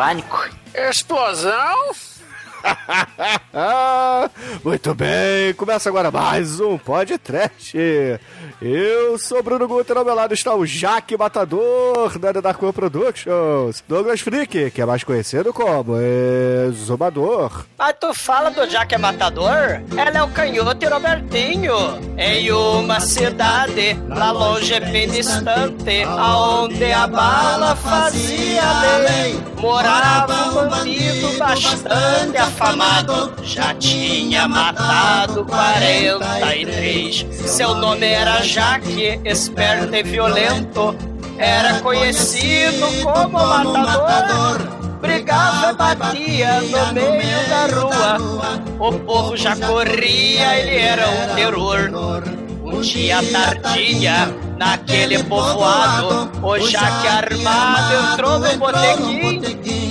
pânico. Explosão? Muito bem, começa agora mais um podcast. Eu sou Bruno Guter, ao meu lado está o Jaque Matador da The Dark One Productions, Douglas Freak, que é mais conhecido como Exumador. Mas tu fala do é matador? Ela é o canhoto e Robertinho. Em uma cidade, lá longe bem distante, aonde a bala fazia bem, morava um bandido bastante afamado. Já tinha matado 43. Seu nome era Jaque, esperto e violento. Era conhecido como Matador. Brigava batia no meio da rua. O povo já corria, ele era um terror. Um dia tardinha, naquele povoado, o Jaque armado entrou no botequim.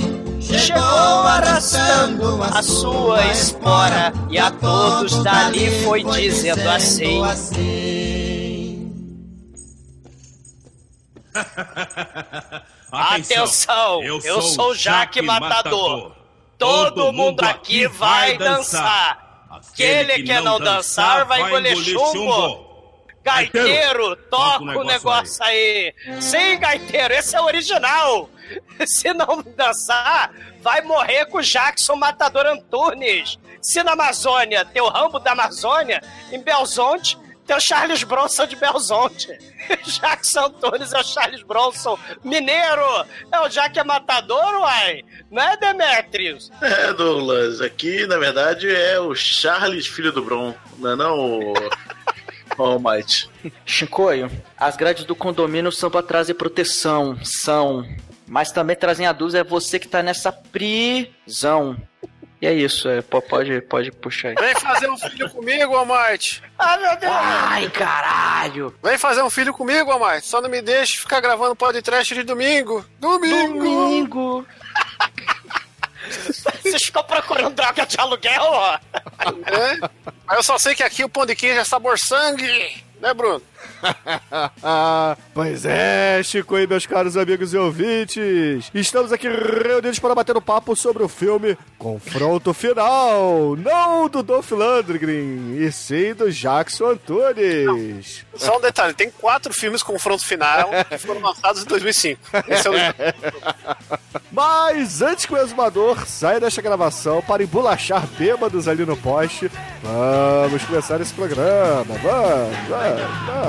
Chegou arrastando a sua espora e a todos dali foi dizendo assim. Atenção, eu, sou o Jaque Matador. Todo mundo aqui vai dançar. Aquele que não dançar vai engolir chumbo. Gaiteiro, toca o negócio aí. Sim, gaiteiro, esse é o original. Se não dançar, vai morrer com o Jackson Matador Antunes. Se na Amazônia tem o Rambo da Amazônia, em Belzonte tem o Charles Bronson de Belzonte. Jackson Antunes é o Charles Bronson mineiro. É o Jack é Matador, uai. Não é Demetrius? É, Douglas, aqui na verdade é o Charles, filho do Bron, não é não o Almighty. Chicoio, as grades do condomínio são pra trazer proteção, são. Mas também trazem a dúvida é você que tá nessa prisão. E é isso, é, po- pode, pode puxar aí. Vem fazer um filho comigo, Almighty. Ah, meu Deus! Ai, caralho! Vem fazer um filho comigo, Almighty. Só não me deixe ficar gravando podcast de domingo. Domingo. Domingo! Vocês ficam procurando droga de aluguel, ó. É? Mas eu só sei que aqui o pão de queijo é sabor sangue. Né, Bruno? pois é, Chico e meus caros amigos e ouvintes, estamos aqui reunidos para bater um papo sobre o filme Confronto Final, não do Dolph Lundgren, e sim do Jackson Antunes. Só um detalhe, tem quatro filmes confronto final que foram lançados em 2005. Esse é o... Mas antes que o exumador saia desta gravação para embolachar bêbados ali no poste, vamos começar esse programa. Vamos, vamos, vamos.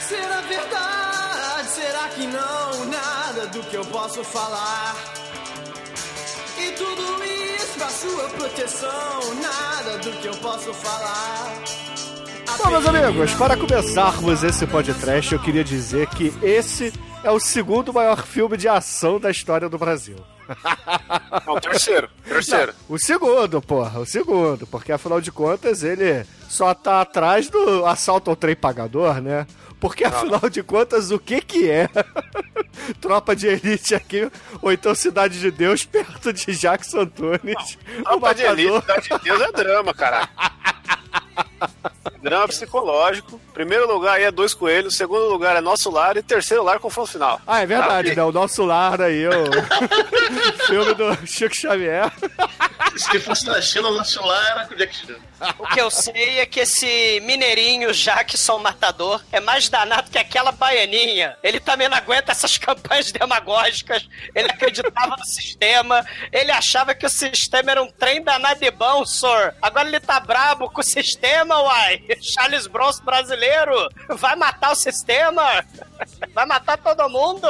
Será verdade? Será que não? Nada do que eu posso falar. E tudo isso pra sua proteção. Nada do que eu posso falar. Bom, meus amigos, para começarmos esse podcast, eu queria dizer que esse é o segundo maior filme de ação da história do Brasil. Não, terceiro. Terceiro. O segundo, porra, o segundo, porque afinal de contas ele só tá atrás do assalto ao trem pagador, né? Porque afinal de contas, o que que é Tropa de Elite aqui, ou então Cidade de Deus, perto de Jackson Antunes. o Tropa de Elite. Cidade de Deus é drama, caralho. Drama psicológico. Primeiro lugar aí é Dois Coelhos, segundo lugar é Nosso Lar e terceiro lugar confronto final. Ah, é verdade, né? O nosso lar aí, o filme do Chico Xavier. Se fosse na China, o nosso lá era com o Jack Chan. O que eu sei é que esse mineirinho Jackson Matador é mais danado que aquela baianinha. Ele também não aguenta essas campanhas demagógicas. Ele acreditava no sistema. Ele achava que o sistema era um trem danado e bom, senhor. Agora ele tá brabo com o sistema, uai. Charles Bronson brasileiro. Vai matar o sistema. Vai matar todo mundo.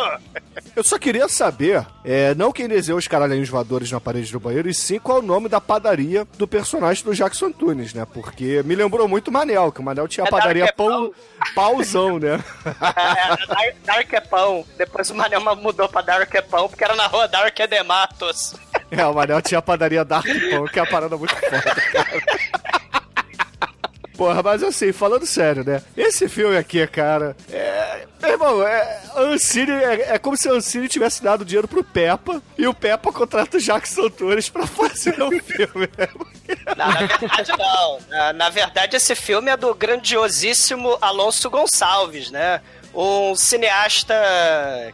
Eu só queria saber, é, não quem desenhou os caralhinhos voadores na parede do banheiro, e sim qual é o nome da padaria do personagem do Jackson Antunes, né? Porque me lembrou muito o Manel, que o Manel tinha a É padaria Dark é pão, pauzão, né? É, Dar- Dark é pão. Depois o Manel mudou pra Dark é pão, porque era na rua Dark é de Matos. É, o Manel tinha a padaria Dark Pão, que é uma parada muito foda. Porra, mas assim, falando sério, né? Esse filme aqui, cara, é. Meu irmão, é, Ancine, é, é como se a Ancine tivesse dado dinheiro pro Peppa e o Peppa contrata o Jackson Antunes pra fazer o filme. né? Não, na verdade, não. Na, na verdade, esse filme é do grandiosíssimo Alonso Gonçalves, né? Um cineasta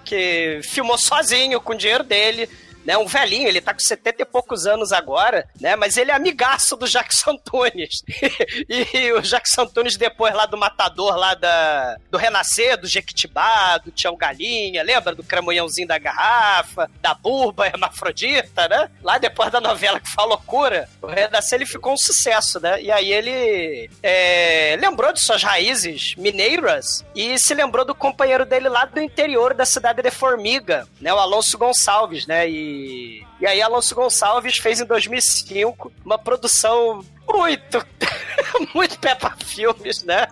que filmou sozinho, com o dinheiro dele. Né, um velhinho, ele tá com 70 e poucos anos agora, né? Mas ele é amigaço do Jackson Antunes. e, o Jackson Antunes, depois lá do Matador, lá da, do Renascer, do Jequitibá, do Tião Galinha, lembra do cramunhãozinho da garrafa, da burba hermafrodita, né? Lá depois da novela que foi a loucura, o Renascer ele ficou um sucesso, né? E aí ele é, lembrou de suas raízes mineiras e se lembrou do companheiro dele lá do interior da cidade de Formiga, né? O Alonso Gonçalves, né? E, e aí Alonso Gonçalves fez em 2005 uma produção muito, muito Peppa Filmes, né?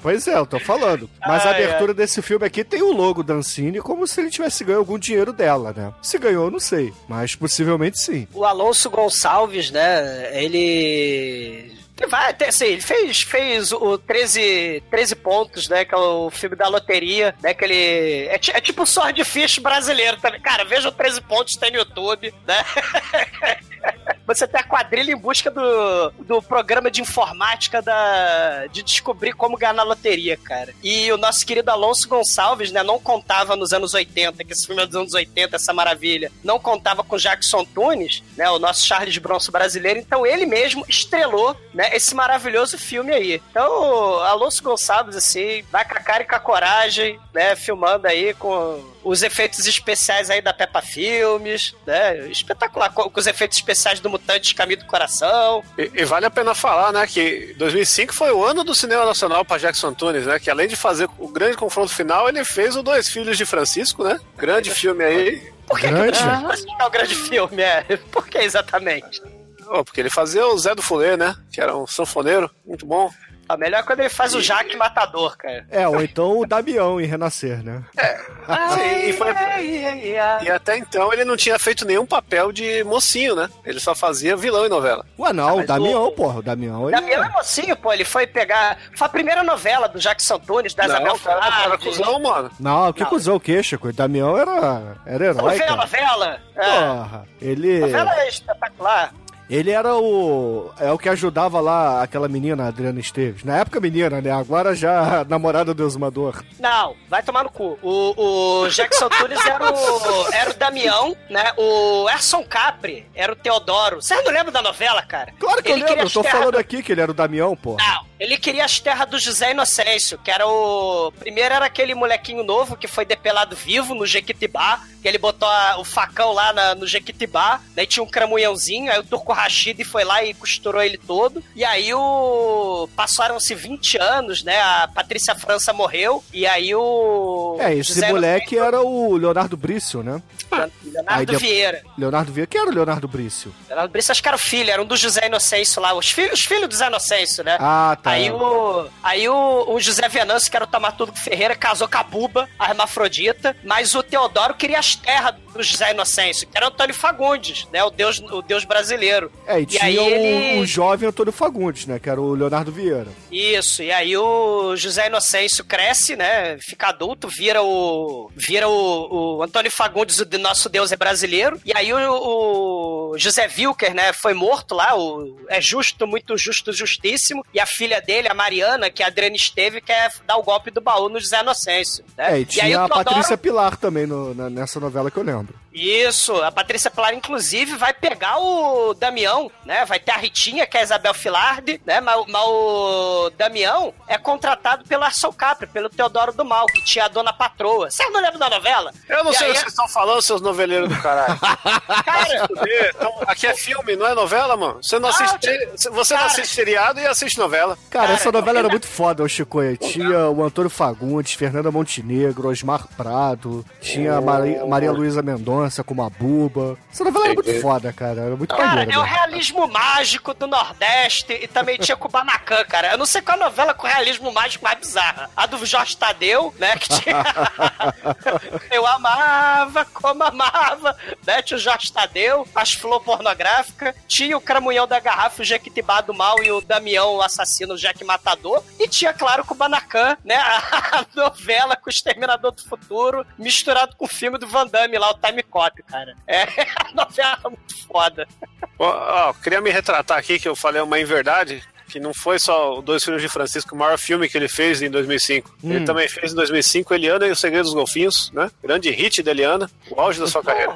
Pois é, eu tô falando. Mas a Ai, abertura desse filme aqui tem o logo da Ancine como se ele tivesse ganho algum dinheiro dela, né? Se ganhou, eu não sei. Mas possivelmente sim. O Alonso Gonçalves, né? Ele. Vai, tem- assim, ele fez, fez o 13, 13 pontos, né? Que é o filme da loteria, né? Que ele. É, é tipo o Sword Fish brasileiro também. Cara, veja o 13 pontos, tem no YouTube, né? Você tem a quadrilha em busca do, do programa de informática da, de descobrir como ganhar na loteria, cara. E o nosso querido Alonso Gonçalves, né, não contava nos anos 80, que esse filme é dos anos 80, essa maravilha, não contava com Jackson Tunes, né, o nosso Charles Bronson brasileiro, então ele mesmo estrelou, né, esse maravilhoso filme aí. Então, Alonso Gonçalves, assim, vai com a cara e com a coragem, né, filmando aí com os efeitos especiais aí da Peppa Filmes, né? Espetacular, com, com os efeitos especiais do Mutante Caminho do Coração. E, e vale a pena falar, né, que 2005 foi o ano do cinema nacional para Jackson Antunes, né, que além de fazer o grande confronto final, ele fez o Dois Filhos de Francisco, né, grande filme aí, Por que, Grande? que o Grande é o grande filme? É? Por que exatamente? Oh, porque ele fazia o Zé do Fulê, né, que era um sanfoneiro, muito bom. A melhor é quando ele faz o Jaque Matador, cara. É, ou então o Damião em Renascer, né? Sim, e, foi- e até então ele não tinha feito nenhum papel de mocinho, né, ele só fazia vilão em novela. Ué, não, o mas Damião, o- porra, o Damião. O Ele Damião é mocinho, pô. Ele foi pegar. Foi a primeira novela do Jackson Tunes, da Isabel cara, Flávio. cuzão, mano. Não, que Não. cuzão o que, Chico? O Damião era, era herói, vê a cara. novela? É. Porra, ele... A novela é espetacular. Ele era o. É o que ajudava lá aquela menina, Adriana Esteves. Na época, menina, né? Agora já namorada do exumador. Não, vai tomar no cu. O, o Jackson Tunes era o, era o Damião, né? O Erson Capri era o Teodoro. Você não lembra da novela, cara? Claro que Ele eu lembro, eu tô falando do- aqui que ele era o Damião, porra. Não, ele queria as terras do José Inocêncio, que era o. Primeiro era aquele molequinho novo que foi depelado vivo no Jequitibá, que ele botou a- o facão lá na- no Jequitibá, daí tinha um cramunhãozinho, aí o Turco Rashid foi lá e costurou ele todo. E aí o. Passaram-se 20 anos, né? A Patrícia França morreu, e aí o. É, esse José moleque era o Leonardo Brício, né? Aí Leonardo de- Vieira. Leonardo Vieira. Quem era o Leonardo Brício? Leonardo Brício, acho que era o filho, era um do José Inocêncio lá, os filhos, os filhos do José Inocêncio, né? Ah, tá. Tá. Aí o, aí o, o José Venâncio, que era o Tamaturgo Ferreira, casou com a Buba, a hermafrodita, mas o Teodoro queria as terras do José Inocêncio, que era Antônio Fagundes, né? O deus, o deus brasileiro. É, e, E tinha aí o, ele- o jovem Antônio Fagundes, né? Que era o Leonardo Vieira. Isso, e aí o José Inocêncio cresce, né? Fica adulto, vira o. Vira o, o Antônio Fagundes, o nosso Deus é brasileiro. E aí o, o José Wilker, né? Foi morto lá, o, é justo, muito justo, justíssimo. E a filha dele, a Mariana, que a Adriana Esteve, quer dar o golpe do baú no José Inocêncio. Né? É, e aí tinha o a Patrícia Pilar também no- na- nessa novela que eu lembro. Isso, a Patrícia Pilar, inclusive, vai pegar o Damião, né? Vai ter a Ritinha, que é a Isabel Filardi, né? Mas, mas o Damião é contratado pelo Arson Capri, pelo Teodoro do Mal, que tinha a dona patroa. Vocês não lembram da novela? Eu não E sei o que vocês estão falando, seus noveleiros do caralho. Cara, Então, aqui é filme, não é novela, mano. Você não Ah, assiste, você não cara. assiste seriado e assiste novela. Cara, Cara, essa novela era novela- muito foda, o Chicoia. Tinha o Antônio Fagundes, Fernanda Montenegro, Osmar Prado, tinha a Maria, Maria Luísa Mendonça como a Buba. Essa novela era muito foda, cara. Era muito Cara, maneira. é o mesmo. realismo mágico do Nordeste e também tinha Kubanacan, cara. Eu não sei qual novela com realismo mágico mais bizarra. A do Jorge Tadeu, né? Que tinha. Eu amava como amava, né? Tinha o Jorge Tadeu, as flor pornográficas, tinha o Cramunhão da Garrafa, o Jequitibá do Mal e o Damião, o assassino, o Jack Matador. E tinha, claro, o Kubanacan, né? A novela com o Exterminador do Futuro, misturado com o filme do Van Damme lá, o Time Cop, cara. É a novela muito foda. Ó, ó, queria me retratar aqui que eu falei uma inverdade. Que não foi só Dois Filhos de Francisco, o maior filme que ele fez em 2005. Ele também fez em 2005 Eliana e o Segredo dos Golfinhos, né? Grande hit da Eliana, o auge da sua carreira.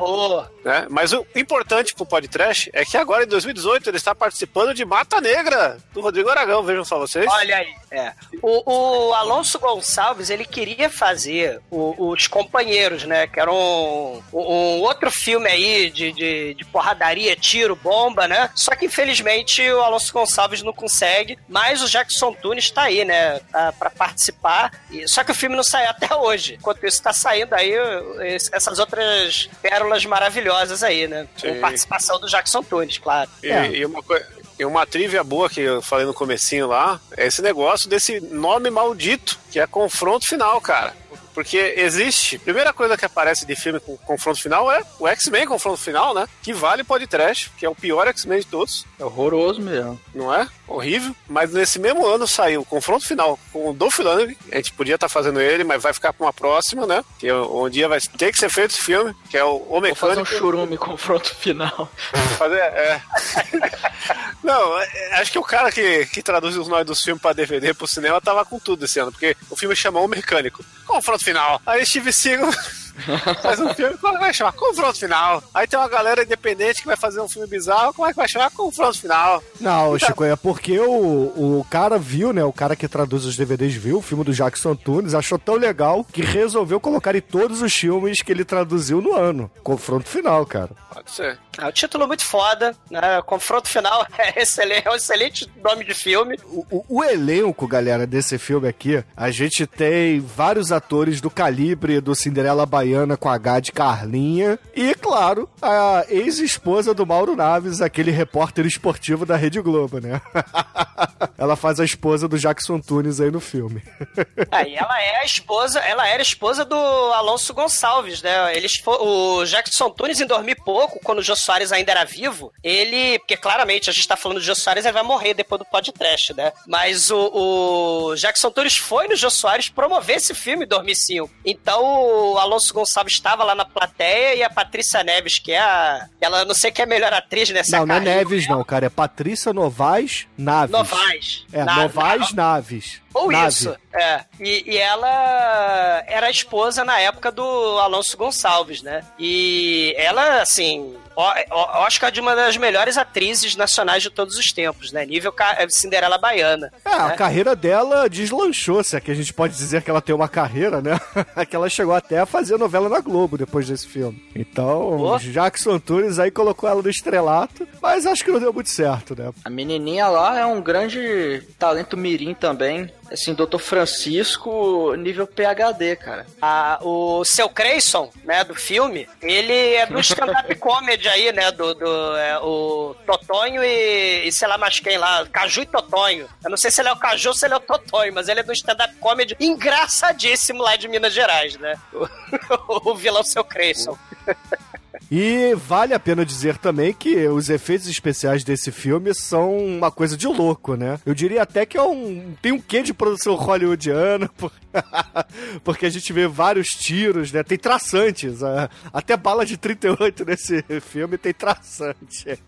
Né? Mas o importante pro podcast é que agora, em 2018, ele está participando de Mata Negra, do Rodrigo Aragão, vejam só vocês. Olha aí. É. O, o Alonso Gonçalves, ele queria fazer o- os companheiros, né? Que era um, um outro filme aí de, de, de porradaria, tiro, bomba, né? Só que infelizmente o Alonso Gonçalves não consegue, mas o Jackson Tunes tá aí, né? Tá, pra participar. E- só que o filme não saiu até hoje. Enquanto isso, tá saindo aí essas outras pérolas maravilhosas aí, né? Com Sim. participação do Jackson Tunes, claro. E, É. e uma coi- e uma trivia boa que eu falei no comecinho lá, é esse negócio desse nome maldito, que é confronto final, cara. Porque existe. Primeira coisa que aparece de filme com confronto final é o X-Men confronto final, né? Que vale podcast, que é o pior X-Men de todos, É horroroso mesmo. não é? Horrível. Mas nesse mesmo ano saiu o confronto final com o Dolph Lundgren. A gente podia estar fazendo ele, mas vai ficar pra uma próxima, né? Que um dia vai ter que ser feito esse filme, que é o O Vou fazer um churume confronto final. Fazer, é. Não, é, acho que o cara que, que traduz os nomes dos filmes pra DVD pro cinema tava com tudo esse ano, porque o filme chamou o mecânico. Confronto final. Aí Steve Seagal faz um filme, como é que vai chamar? Confronto final. Aí tem uma galera independente que vai fazer um filme bizarro, como é que vai chamar? Confronto final. Não, Chico, é porque o, o cara viu, né? O cara que traduz os DVDs viu o filme do Jackson Tunes, achou tão legal que resolveu colocar em todos os filmes que ele traduziu no ano. Confronto final, cara. Pode ser. É um título muito foda, né? Confronto final é excelente, é um excelente nome de filme. O, o- o elenco, galera, desse filme aqui, a gente tem vários atores do calibre do Cinderela Baiana com H de Carlinha e, claro, a ex-esposa do Mauro Naves, aquele repórter esportivo da Rede Globo, né? Ela faz a esposa do Jackson Tunes aí no filme. Aí ela é a esposa, ela era esposa do Alonso Gonçalves, né? Eles o Jackson Tunes em dormir pouco, quando o Jô Soares ainda era vivo, ele, porque claramente a gente tá falando do Jô Soares, ele vai morrer depois do podcast, né? Mas o, o Jackson Tunes foi no Jô Soares promover esse filme Dormir 5. Então o Alonso Gonçalves estava lá na plateia e a Patrícia Neves, que é a, ela não sei quem é a melhor atriz nessa não, não é Neves, não, cara. É Patrícia Novaes Naves. Novaes. É, Na- Novaes Naves. Ou Nave. isso, é. E, e ela era esposa na época do Alonso Gonçalves, né? E ela, assim, Oscar de uma das melhores atrizes nacionais de todos os tempos, né? Nível ca- Cinderela Baiana. É, a né? carreira dela deslanchou, se é que a gente pode dizer que ela tem uma carreira, né? que ela chegou até a fazer novela na Globo depois desse filme. Então, Pô. Jackson Tunes aí colocou ela no estrelato Mas acho que não deu muito certo, né? A menininha lá é um grande talento mirim também. Assim, Dr. Francisco, nível PHD, cara. Ah, o seu Creyson, né, do filme, ele é do stand-up comedy aí, né, do, do é, o Totonho e, e sei lá mais quem lá, Caju e Totonho. Eu não sei se ele é o Caju ou se ele é o Totonho, mas ele é do stand-up comedy engraçadíssimo lá de Minas Gerais, né? O, o vilão seu Creyson. E vale a pena dizer também que os efeitos especiais desse filme são uma coisa de louco, né? Eu diria até que é um. tem um quê de produção hollywoodiana, por- porque a gente vê vários tiros, né? Tem traçantes. Até bala de 38 nesse filme tem traçante.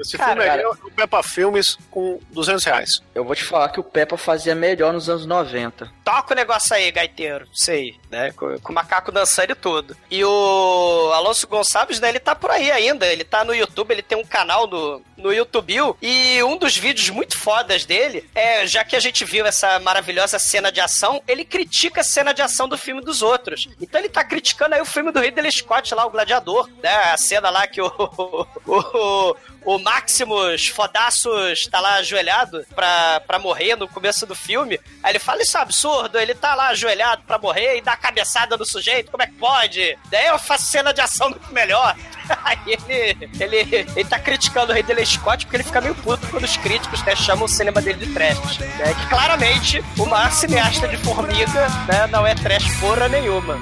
Esse Cara, filme cara. é o Peppa Filmes com 200 reais. Eu vou te falar que o Peppa fazia melhor nos anos 90. Toca o negócio aí, gaiteiro. Sei, né? Com, com o macaco dançando e tudo. E o Alonso Gonçalves, né? Ele tá por aí ainda. Ele tá no YouTube, ele tem um canal no, no YouTube. E um dos vídeos muito fodas dele é, já que a gente viu essa maravilhosa cena de ação, ele critica a cena de ação do filme dos outros. Então ele tá criticando aí o filme do Ridley Scott lá, o Gladiador, né? A cena lá que o, o, o Maximus Fodaços tá lá ajoelhado pra, pra morrer no começo do filme. Aí ele fala: Isso é absurdo, ele tá lá ajoelhado pra morrer e dá cabeçada no sujeito, como é que pode? Daí eu faço cena de ação muito melhor. Aí ele, ele, ele tá criticando o Ridley Scott porque ele fica meio puto quando os críticos né, chamam o cinema dele de trash. Né? Que claramente o maior cineasta de formiga né, não é trash porra nenhuma.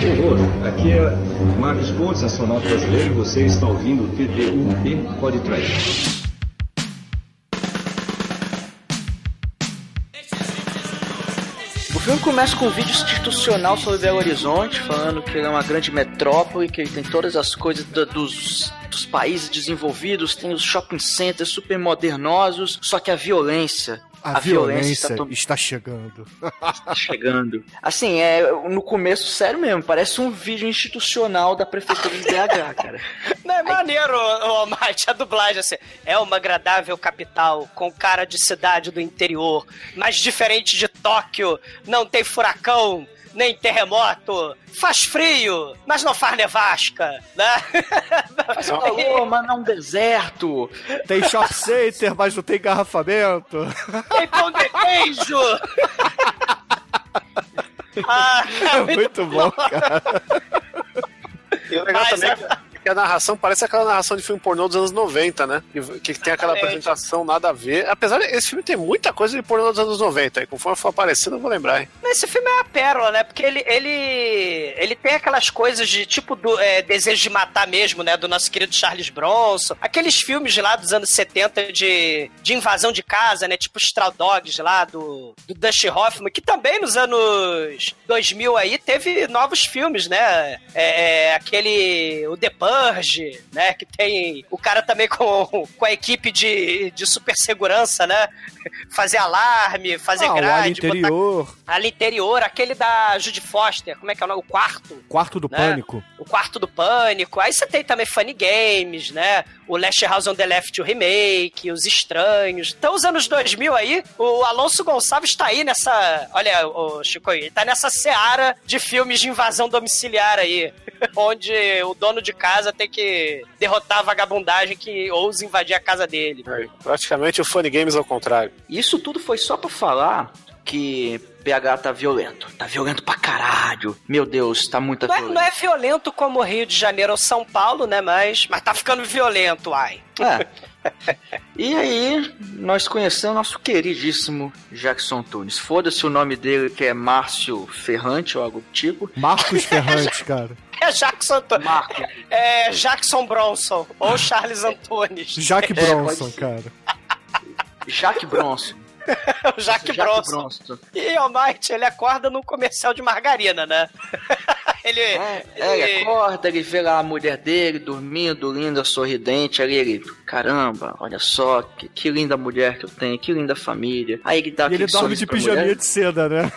Horror, aqui é Marcos Pontes, astronauta brasileiro, e você está ouvindo o TT1P Podcast. O filme começa com um vídeo institucional sobre Belo Horizonte, falando que ele é uma grande metrópole, que ele tem todas as coisas da- dos, dos países desenvolvidos, tem os shopping centers super modernosos, só que a violência. A, violência, está to- está chegando. tá chegando. Assim, é no começo, sério mesmo, parece um vídeo institucional da prefeitura de BH, cara. Não, é maneiro, ô, ô, Mate, a dublagem, assim. É uma agradável capital, com cara de cidade do interior, mas diferente de Tóquio, não tem furacão, nem terremoto, faz frio, mas não faz nevasca, né? Faz calor, mas não deserto. Tem shop center, mas não tem engarrafamento. Tem pão de queijo! ah, é Muito bom, cara. E o legal Mas também é- é que- que a narração parece aquela narração de filme pornô dos anos 90, né? Que, que tem aquela apresentação nada a ver. Apesar de esse filme tem muita coisa de pornô dos anos 90. E conforme for aparecendo, eu vou lembrar, hein? Esse filme é a pérola, né? Porque ele, ele, ele tem aquelas coisas de tipo do é, desejo de matar mesmo, né? Do nosso querido Charles Bronson. Aqueles filmes lá dos anos 70 de, de invasão de casa, né? Tipo Straw Dogs lá do, do Dusty Hoffman, que também nos anos 2000 aí teve novos filmes, né? É, é, aquele. O The Purge, né? Que tem o cara também com, com a equipe de, de super segurança, né? Fazer alarme, fazer Ah, grade. botar interior, Ali interior, aquele da Judy Foster, como é que é o nome? O quarto. quarto do Né? pânico. O quarto do pânico. Aí você tem também Funny Games, né? O Last House on the Left, o remake, Os Estranhos. Então, os anos 2000 aí, o Alonso Gonçalves tá aí nessa. Olha, o Chico, ele tá nessa seara de filmes de invasão domiciliar aí. Onde o dono de casa tem que derrotar a vagabundagem que ousa invadir a casa dele. Praticamente o Funny Games ao contrário. Isso tudo foi só pra falar que BH tá violento. Tá violento pra caralho. Meu Deus, tá muito Não é, violento. não é violento como Rio de Janeiro ou São Paulo, né? Mas, mas tá ficando violento, ai. É. E aí, nós conhecemos nosso queridíssimo Jackson Tunes. Foda-se o nome dele, que é Márcio Ferrante ou algo do tipo. Marcos Ferrante, cara. É Jackson, Marco. é Jackson Bronson ou Charles Antunes. Jack É, Bronson, ser. cara. Jack Bronson. o Jack Jack Bronson. Bronson. E o Might, ele acorda num comercial de margarina, né? ele, É, é, ele acorda, ele vê lá a mulher dele dormindo, linda, sorridente. Ali ele, caramba, olha só, que, que linda mulher que eu tenho, que linda família. Aí ele dá E ele dorme de pijaminha de seda, né?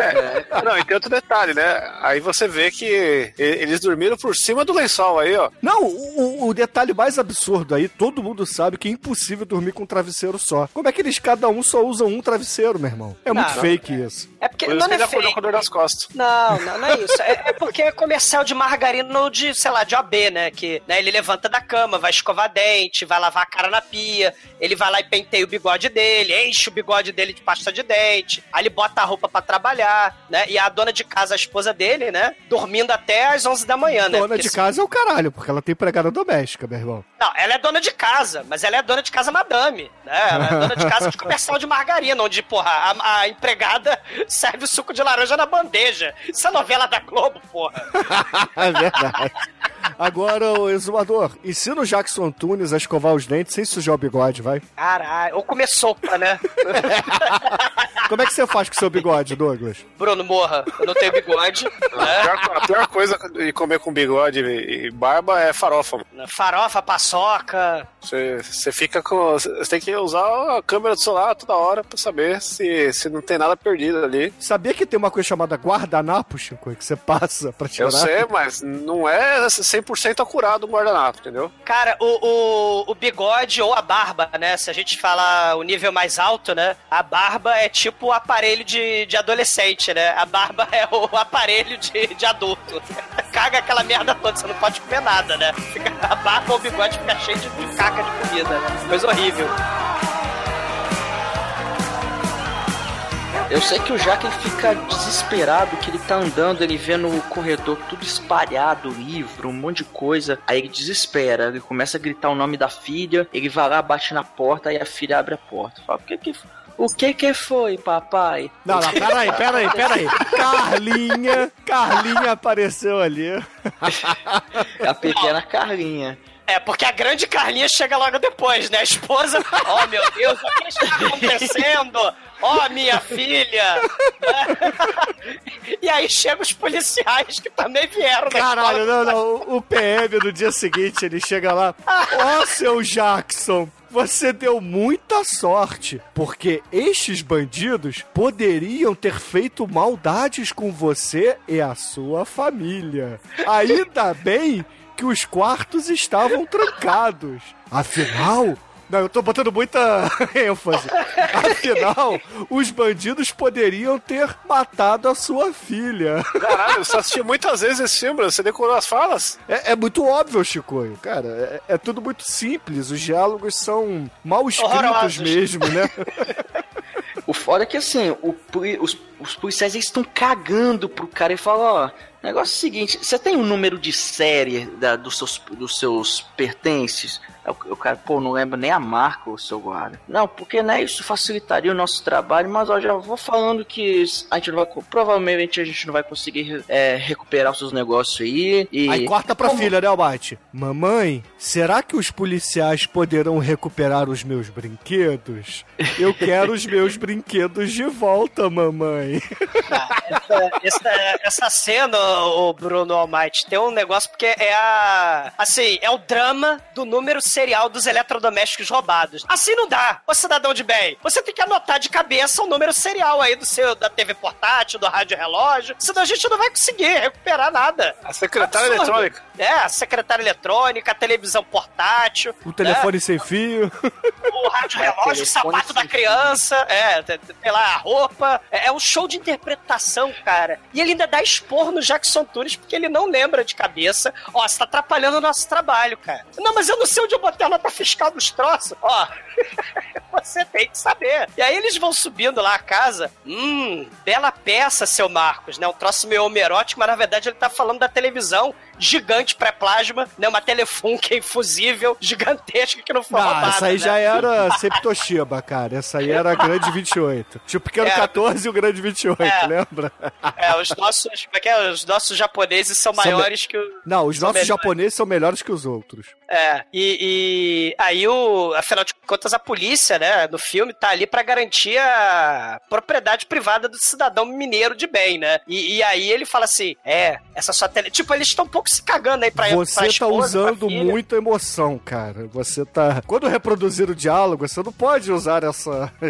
É, não, e tem outro detalhe, né? Aí você vê que eles dormiram por cima do lençol aí, ó. Não, o, o detalhe mais absurdo aí, todo mundo sabe que é impossível dormir com um travesseiro só. Como é que eles cada um só usam um travesseiro, meu irmão? É muito Não. fake isso. É porque Por não é feio. com dor nas costas. Não, não, não é isso. É, é porque é comercial de margarina ou de, sei lá, de OB, né? Que né, ele levanta da cama, vai escovar dente, vai lavar a cara na pia, ele vai lá e penteia o bigode dele, enche o bigode dele de pasta de dente, aí ele bota a roupa pra trabalhar, né? E a dona de casa, a esposa dele, né? Dormindo até às 11 da manhã, né? Dona Porque de se- casa é o caralho, porque ela tem empregada doméstica, meu irmão. Não, ela é dona de casa, mas ela é dona de casa madame, né? Ela é dona de casa de comercial de margarina, onde, porra, a, a empregada serve o suco de laranja na bandeja. Isso é novela da Globo, porra. É verdade. Agora, o exumador, ensina o Jackson Antunes a escovar os dentes sem sujar o bigode, vai. Caralho, ou comer sopa, né? Como é que você faz com o seu bigode, Douglas? Bruno, morra, eu não tenho bigode. A Né? pior, a pior coisa de comer com bigode e barba é farofa. mano. Farofa, paçoca. Você, você fica com. Você tem que usar a câmera do celular toda hora pra saber se, se não tem nada perdido ali. Sabia que tem uma coisa chamada guardanapo, Chico, que você passa pra tirar? Eu sei, mas não é 100% acurado o guardanapo, entendeu? Cara, o, o, o bigode ou a barba, né? Se a gente falar o nível mais alto, né? A barba é tipo o aparelho de, de adolescente, né? A barba é o aparelho de, de adulto. Caga aquela merda toda, você não pode comer nada, né? Fica, a barba ou o bigode fica cheio de, de caca de comida, né? Coisa horrível. Eu sei que o Jack ele fica desesperado, que ele tá andando, ele vê no corredor tudo espalhado, livro, um monte de coisa. Aí ele desespera, ele começa a gritar o nome da filha, ele vai lá, bate na porta, aí a filha abre a porta. Fala, o que que, o que, que foi, papai? Não, não, peraí, peraí, peraí. Carlinha, Carlinha apareceu ali. A pequena Carlinha. É, porque a grande Carlinha chega logo depois, né? A esposa, oh meu Deus, o que está acontecendo? Oh, minha filha! e aí chegam os policiais que também vieram da Caralho, não, não. O- PM no dia seguinte, ele chega lá. Ó, seu Jackson, você deu muita sorte, porque estes bandidos poderiam ter feito maldades com você e a sua família. Ainda bem que os quartos estavam trancados. Afinal. Não, eu tô botando muita ênfase. Afinal, os bandidos poderiam ter matado a sua filha. Caralho, você assistiu muitas vezes esse filme, você decorou as falas? É, é muito óbvio, Chicoio, cara. É, é tudo muito simples. Os diálogos são mal escritos Horrorosos. mesmo, né? O foda é que assim, o os, os policiais estão cagando pro cara e falam, ó, negócio é o seguinte, você tem um número de série da- dos, seus, dos seus pertences? Aí O, o cara, pô, não lembra nem a marca, o seu guarda. Não, porque né, isso facilitaria o nosso trabalho, mas ó, já vou falando que a gente não vai. Provavelmente a gente não vai conseguir é, recuperar os seus negócios aí. E Aí corta pra Como- filha, né, Albate? Mamãe, será que os policiais poderão recuperar os meus brinquedos? Eu quero os meus brinquedos de volta, mamãe. essa, essa, essa cena, o Bruno Almighty, tem um negócio porque é a. Assim, é o drama do número serial dos eletrodomésticos roubados. Assim não dá, ô cidadão de bem. Você tem que anotar de cabeça o número serial aí do seu da TV portátil, do rádio relógio, senão a gente não vai conseguir recuperar nada. A secretária Absurdo. eletrônica. É, a secretária eletrônica, a televisão portátil. O telefone sem fio. o rádio relógio, o sapato da criança, é, sei lá, a roupa. É, é um show de interpretação, cara. E ele ainda dá expor no Jackson Tunes porque ele não lembra de cabeça. Ó, você tá atrapalhando o nosso trabalho, cara. Não, mas eu não sei onde eu botei a nota fiscal dos troços. Ó, você tem que saber. E aí eles vão subindo lá a casa. Hum, bela peça, seu Marcos, né? Um troço meio homerótico, mas na verdade ele tá falando da televisão gigante pré-plasma, né? Uma telefunken infusível gigantesca que não foi Não, roubada. essa aí né? já era Septoshiba, cara. Essa aí era a grande 28. Tinha o pequeno É. 14 e o grande 28, É. lembra? É, os nossos, como é que é? Os nossos japoneses são São maiores que o. Não, os nossos melhores. japoneses são melhores que os outros. É, e, e aí o, afinal de contas, a polícia, né, no filme, tá ali pra garantir a propriedade privada do cidadão mineiro de bem, né? E, e aí ele fala assim: é, essa sua tele. Tipo, eles estão um pouco se cagando aí pra Você pra tá esposa, usando pra filha. muita emoção, cara. Você tá. Quando reproduzir o diálogo, você não pode usar essa.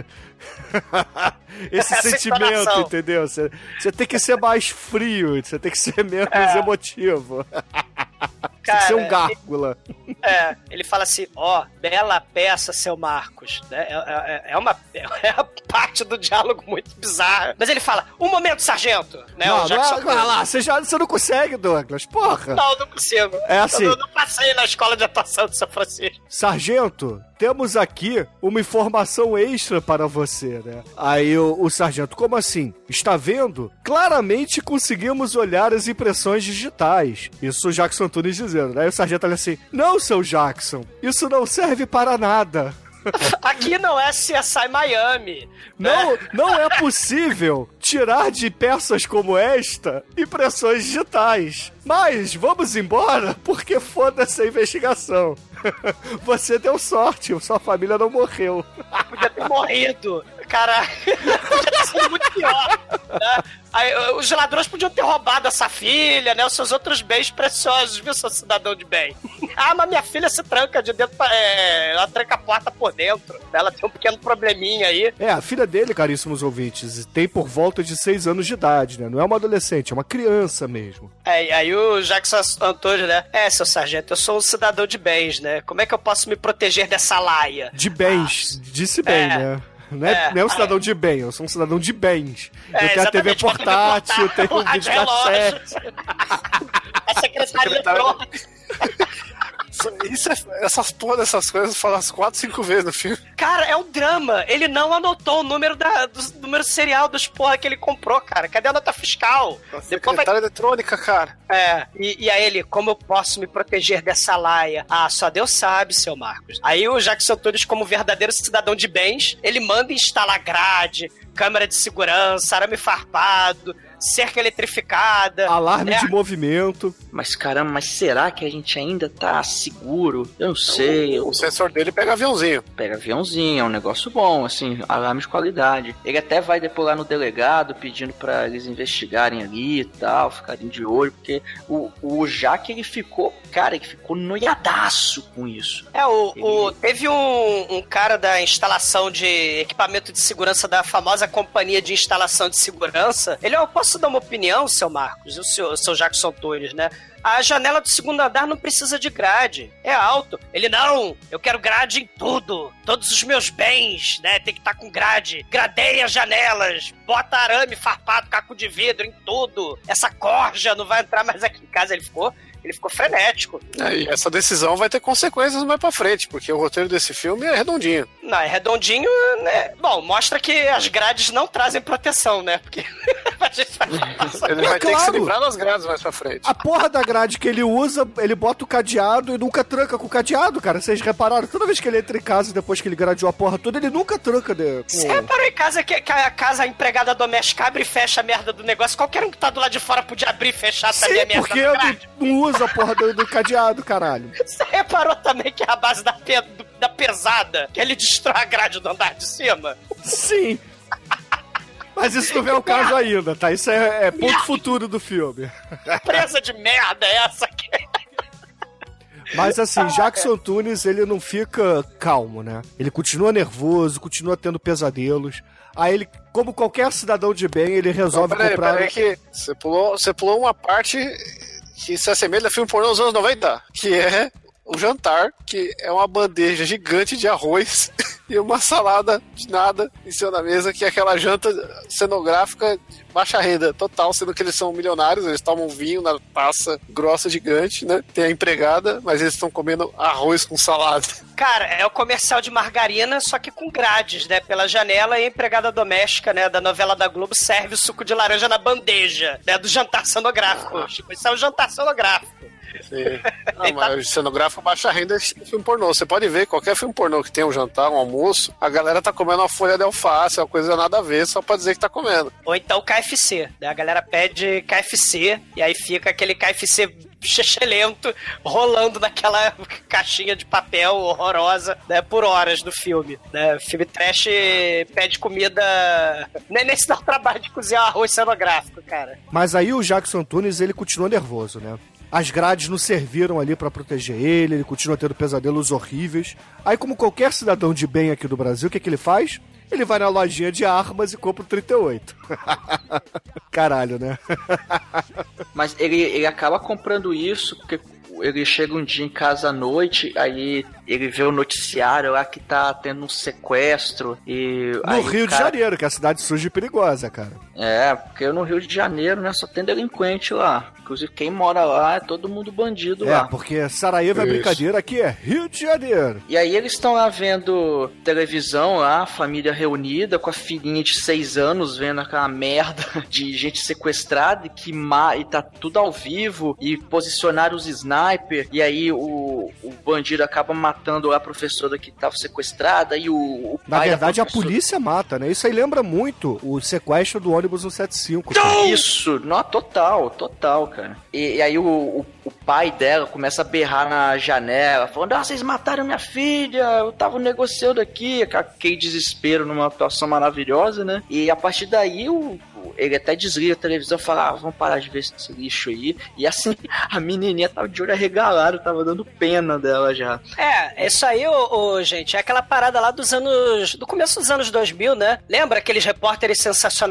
Esse Essa sentimento, entonação. entendeu? Você, você tem que ser mais frio, você tem que ser menos É. emotivo. tem Cara, que ser um gárgula. É, ele fala assim, ó, bela peça, seu Marcos. né? É, é- é uma é uma parte do diálogo muito bizarra. Mas ele fala, um momento, sargento. Né? não, o Jackson não, lá, você, já, você não consegue, Douglas. Porra. Não, não consigo. É assim. Eu não, não passei na escola de atuação de São Francisco. Sargento, temos aqui uma informação extra para você, né? Aí o, o sargento, como assim? Está vendo? Claramente conseguimos olhar as impressões digitais. Isso o Jackson Antunes dizendo, né? Aí o sargento olha assim: Não, seu Jackson, isso não serve para nada. Aqui não é CSI Miami. Não, não é possível tirar de peças como esta impressões digitais. Mas vamos embora, porque foda-se a investigação. Você deu sorte, sua família não morreu. Podia ter morrido. Cara, sido muito pior. né? Aí, os ladrões podiam ter roubado essa filha, né? Os seus outros bens preciosos, viu, seu cidadão de bem? Ah, mas minha filha se tranca de dentro. pra- É, ela tranca a porta por dentro. Ela tem um pequeno probleminha aí. É, a filha dele, caríssimos ouvintes, tem por volta de seis anos de idade, né? Não é uma adolescente, é uma criança mesmo. É, e aí o Jackson Antônio, né? É, seu sargento, eu sou um cidadão de bens, né? Como é que eu posso me proteger dessa laia? De bens, disse bem, é. né? Não é, É. não é um cidadão de bem, eu sou um cidadão de bens. É, eu tenho a TV exatamente, uma TV portátil, eu tenho um portátil, videocassete. A secretária Secretária- eletrônica. Isso é- essas porra dessas coisas falam umas 4, 5 vezes no filme. Cara, é um drama. Ele não anotou o número da, do número serial dos porra que ele comprou, cara. Cadê a nota fiscal? Depois vai... Secretária eletrônica, cara. É, e, e aí ele, como eu posso me proteger dessa laia? Ah, só Deus sabe, seu Marcos. Aí o Jackson Antunes, como verdadeiro cidadão de bens, ele manda instalar grade, câmera de segurança, arame farpado, cerca eletrificada. Alarme né? de movimento. Mas caramba, mas será que a gente ainda tá seguro? Eu não sei. O sensor dele pega aviãozinho. Pega aviãozinho, é um negócio bom, assim, alarme de qualidade. Ele até vai depois lá no delegado pedindo pra eles investigarem ali e tal, ficarem de olho, porque o, o Jaque ele ficou, cara, ele ficou noiadaço com isso. É, o, o- teve um, um cara da instalação de equipamento de segurança da famosa companhia de instalação de segurança. Ele, eu posso dar uma opinião, seu Marcos, o seu, seu Jackson Torres, né? A janela do segundo andar não precisa de grade. É alto. Ele, não, eu quero grade em tudo. Todos os meus bens, né? Tem que estar com grade. Gradeia as janelas. Bota arame farpado, caco de vidro em tudo. Essa corja não vai entrar mais aqui em casa. Ele ficou, ele ficou frenético. E essa decisão vai ter consequências mais pra frente, porque o roteiro desse filme é redondinho. Não, é redondinho, né? Bom, mostra que as grades não trazem proteção, né? Porque a gente vai falar Ele vai ter que se claro. livrar das grades mais pra frente. A porra da grade que ele usa, ele bota o cadeado e nunca tranca com o cadeado, cara. Vocês repararam? Toda vez que ele entra em casa, depois que ele gradeou a porra toda, ele nunca tranca de, Você reparou em casa que, que a casa a empregada doméstica abre e fecha a merda do negócio? Qualquer um que tá do lado de fora podia abrir e fechar também a Sim, merda porque da eu grade. não, não usa a porra do, do cadeado, caralho. Você reparou também que é a base da, pe- da pesada, que ele destrói a grade do andar de cima? Sim. Mas isso não é o caso ainda, tá? Isso é, é ponto futuro do filme. Presa de merda é essa aqui. Mas assim, Jackson Tunes, ele não fica calmo, né? Ele continua nervoso, continua tendo pesadelos. Aí ele, como qualquer cidadão de bem, ele resolve Não, peraí, comprar. peraí que você pulou, você pulou uma parte que se assemelha a filme pornô dos anos 90, que é o jantar, que é uma bandeja gigante de arroz e uma salada de nada em cima da mesa, que é aquela janta cenográfica de baixa renda total, sendo que eles são milionários, eles tomam vinho na taça grossa gigante, né? Tem a empregada, mas eles estão comendo arroz com salada. Cara, é o comercial de margarina, só que com grades, né? Pela janela e a empregada doméstica, né? Da novela da Globo serve o suco de laranja na bandeja, né? Do jantar cenográfico. Tipo, isso é um jantar cenográfico. Ah, mas cenográfico baixa renda é filme pornô. Você pode ver, qualquer filme pornô que tem um jantar, um almoço, a galera tá comendo uma folha de alface, uma coisa nada a ver, só pra dizer que tá comendo. Ou então KFC, né? A galera pede KFC e aí fica aquele KFC chechelento rolando naquela caixinha de papel horrorosa, né, por horas do filme, né? Filme trash pede comida, nem nesse dá o trabalho de cozinhar arroz cenográfico, cara. Mas aí o Jackson Tunes, ele continua nervoso, né? As grades não serviram ali pra proteger ele, ele continua tendo pesadelos horríveis. Aí, como qualquer cidadão de bem aqui do Brasil, o que, que ele faz? Ele vai na lojinha de armas e compra o 38. Caralho, né? Mas ele, ele acaba comprando isso porque ele chega um dia em casa à noite, aí ele vê o noticiário lá que tá tendo um sequestro e. No Rio de cara- Janeiro, que é a cidade suja e perigosa, cara. É, porque no Rio de Janeiro, né, só tem delinquente lá. Inclusive, quem mora lá é todo mundo bandido É, lá. porque Sarajevo é Isso. brincadeira, aqui é Rio de Janeiro. E aí eles estão lá vendo televisão lá, a família reunida com a filhinha de seis anos vendo aquela merda de gente sequestrada e que ma e tá tudo ao vivo e posicionaram os sniper e aí o, o bandido acaba matando a professora que tava sequestrada e o, o Na verdade, a polícia mata, né? Isso aí lembra muito o sequestro do ônibus 175. cara. Isso, não, total, total, cara. E, e aí o, o, o pai dela começa a berrar na janela, falando: Ah, vocês mataram minha filha, eu tava negociando aqui, aquele desespero numa atuação maravilhosa, né? E a partir daí o. o- Ele até desliga a televisão e fala, ah, vamos parar de ver esse lixo aí. E assim, a menininha tava de olho arregalado, tava dando pena dela já. É, isso aí, ô, gente, é aquela parada lá dos anos. do começo dos anos 2000, né? Lembra aqueles repórteres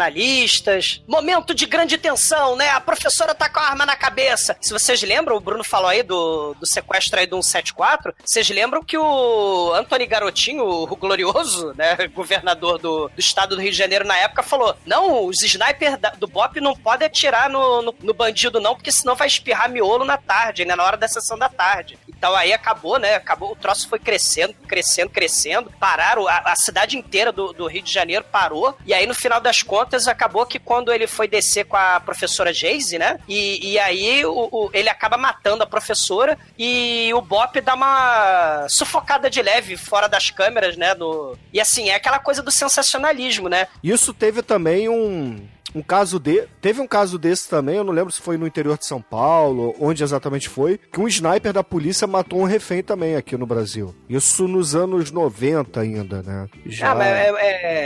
sensacionalistas? Momento de grande tensão, né? A professora tá com a arma na cabeça. Se vocês lembram, o Bruno falou aí do, do sequestro aí do 174, vocês lembram que o Antony Garotinho, o glorioso, né? Governador do, do estado do Rio de Janeiro na época, falou: não, os snipers da- do BOP não podem atirar no, no, no bandido, não, porque senão vai espirrar miolo na tarde, né? Na hora da sessão da tarde. Então aí acabou, né? Acabou, o troço foi crescendo, crescendo, crescendo. Pararam, a, a cidade inteira do, do Rio de Janeiro parou. E aí, no final das contas, acabou que quando ele foi descer com a professora Jayce, né? E, e aí o, o- ele acaba matando a professora e o Bop dá uma sufocada de leve fora das câmeras, né? No... E assim, é aquela coisa do sensacionalismo, né? Isso teve também um, um caso de. Teve um caso desse também, eu não lembro se foi no interior de São Paulo, onde exatamente foi, que um sniper da polícia matou um refém também aqui no Brasil. Isso nos anos 90 ainda, né? Já... Ah, mas é-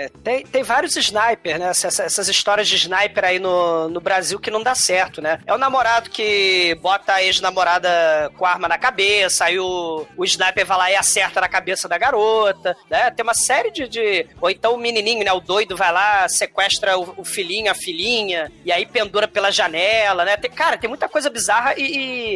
é- tem, tem vários snipers, né? Essas, essas histórias de sniper aí no, no Brasil que não dá certo, né? É o namorado que bota a ex-namorada com a arma na cabeça, aí o, o sniper vai lá e acerta na cabeça da garota, né? Tem uma série de, de- Ou então o menininho, né? O doido vai lá, sequestra o, o filhinho, a filhinha, e aí pendura pela janela, né? Tem, cara, tem muita coisa bizarra e,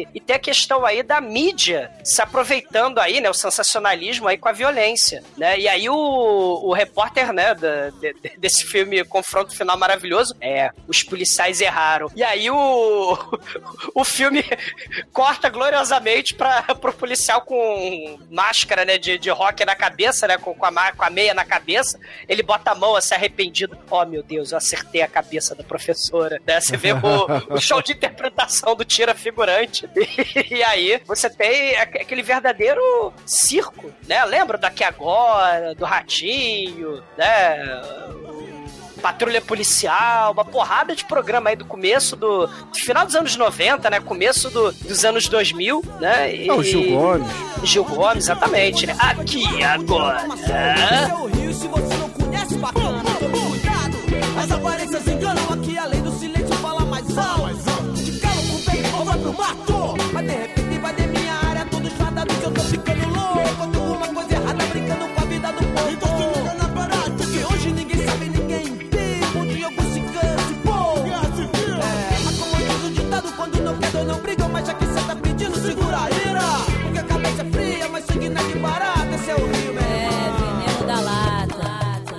e, e tem a questão aí da mídia se aproveitando aí, né? O sensacionalismo aí com a violência, né? E aí o, o repórter, né, da- de- de- desse filme Confronto Final Maravilhoso, é, os policiais erraram. E aí o, o filme corta gloriosamente para pro policial com máscara, né, de, de rock na cabeça, né, com, com, a, com a meia na cabeça, ele bota a mão assim, arrependido. Oh, meu Deus, eu acertei a cabeça da professora. Né? Você vê o, o show de interpretação do tira figurante. E, aí você tem aque- aquele verdadeiro circo, né? Lembra daqui agora, do Ratinho, né? Patrulha Policial, uma porrada de programa aí do começo do. Final dos anos 90, né? Começo do- dos anos 2000, né? E, É o Gil Gomes. Gil Gomes, exatamente, né? Aqui agora. É o Rio, se você não conhece, bacana, tome cuidado. As aparências enganam aqui, além do silêncio, fala mais alto. De calo com peito, ou vai pro mato. Mas de repente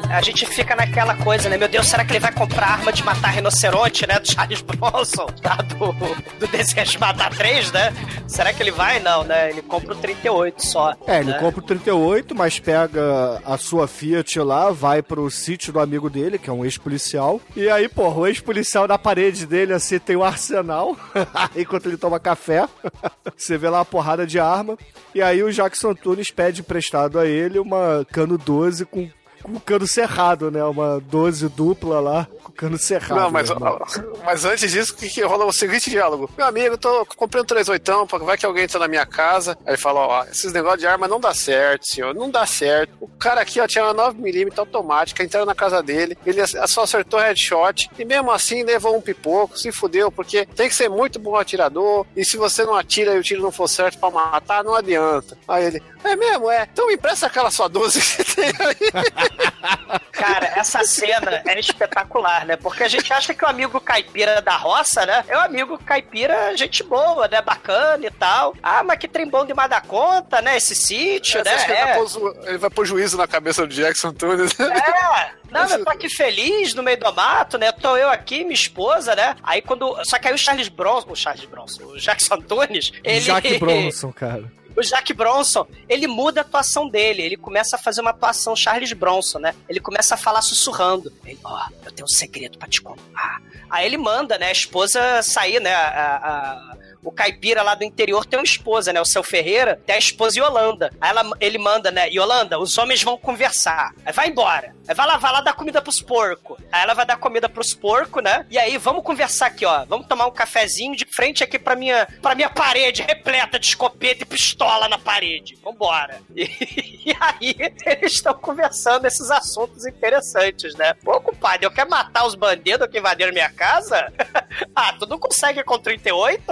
A gente fica naquela coisa, né? Meu Deus, será que ele vai comprar arma de matar rinoceronte, né? Do Charles Bronson, lá do, do Desejo de Matar 3, né? Será que ele vai? Não, né? Ele compra o 38 só. É, ele né? compra o 38, mas pega a sua Fiat lá, vai pro sítio do amigo dele, que é um ex-policial. E aí, porra, o ex-policial na parede dele, assim, tem um arsenal, enquanto ele toma café. Você vê lá uma porrada de arma. E aí o Jackson Tunes pede emprestado a ele uma cano 12 com com cano cerrado, né? Uma 12 dupla lá, com cano cerrado. Não, mas, irmão. mas antes disso, o que, que rola o seguinte diálogo? Meu amigo, eu tô comprei um 38, vai que alguém entra na minha casa. Aí ele fala, ó, esses negócios de arma não dá certo, senhor, não dá certo. O cara aqui, ó, tinha uma 9mm automática, entraram na casa dele, ele só acertou headshot, e mesmo assim levou um pipoco, se fudeu, porque tem que ser muito bom atirador, e se você não atira e o tiro não for certo pra matar, não adianta. Aí ele, é mesmo, é, então me empresta aquela sua 12 aí. Cara, essa cena é espetacular, né? Porque a gente acha que o amigo caipira da roça, né? É o amigo caipira, gente boa, né? Bacana e tal. Ah, mas que trem bom demais da conta, né? Esse sítio, É, você né? acha que ele, É. vai pôr, zo- ele vai pôr juízo na cabeça do Jackson Tunes. É, não, mas tô aqui feliz no meio do mato, né? Tô eu aqui, minha esposa, né? Aí quando. Só que aí o Charles Bronson, o Charles Bronson, o Jackson Antunes, ele. Jack Bronson, cara. O Jack Bronson, ele muda a atuação dele, ele começa a fazer uma atuação Charles Bronson, né? Ele começa a falar sussurrando. Ele, ó, eu tenho um segredo pra te contar. Aí ele manda, né, a esposa sair, né? a- a- o caipira lá do interior tem uma esposa, né? O seu Ferreira tem a esposa Yolanda. Aí ela, ele manda, né? Yolanda, os homens vão conversar. Aí vai embora. Aí vai lá, vai lá dar comida pros porcos. Aí ela vai dar comida pros porcos, né? E aí, vamos conversar aqui, ó. Vamos tomar um cafezinho de frente aqui pra minha, pra minha parede repleta de escopeta e pistola na parede. Vambora. E, e aí, eles estão conversando esses assuntos interessantes, né? Pô, compadre, eu quero matar os bandidos que invadiram minha casa? ah, tu não consegue com 38?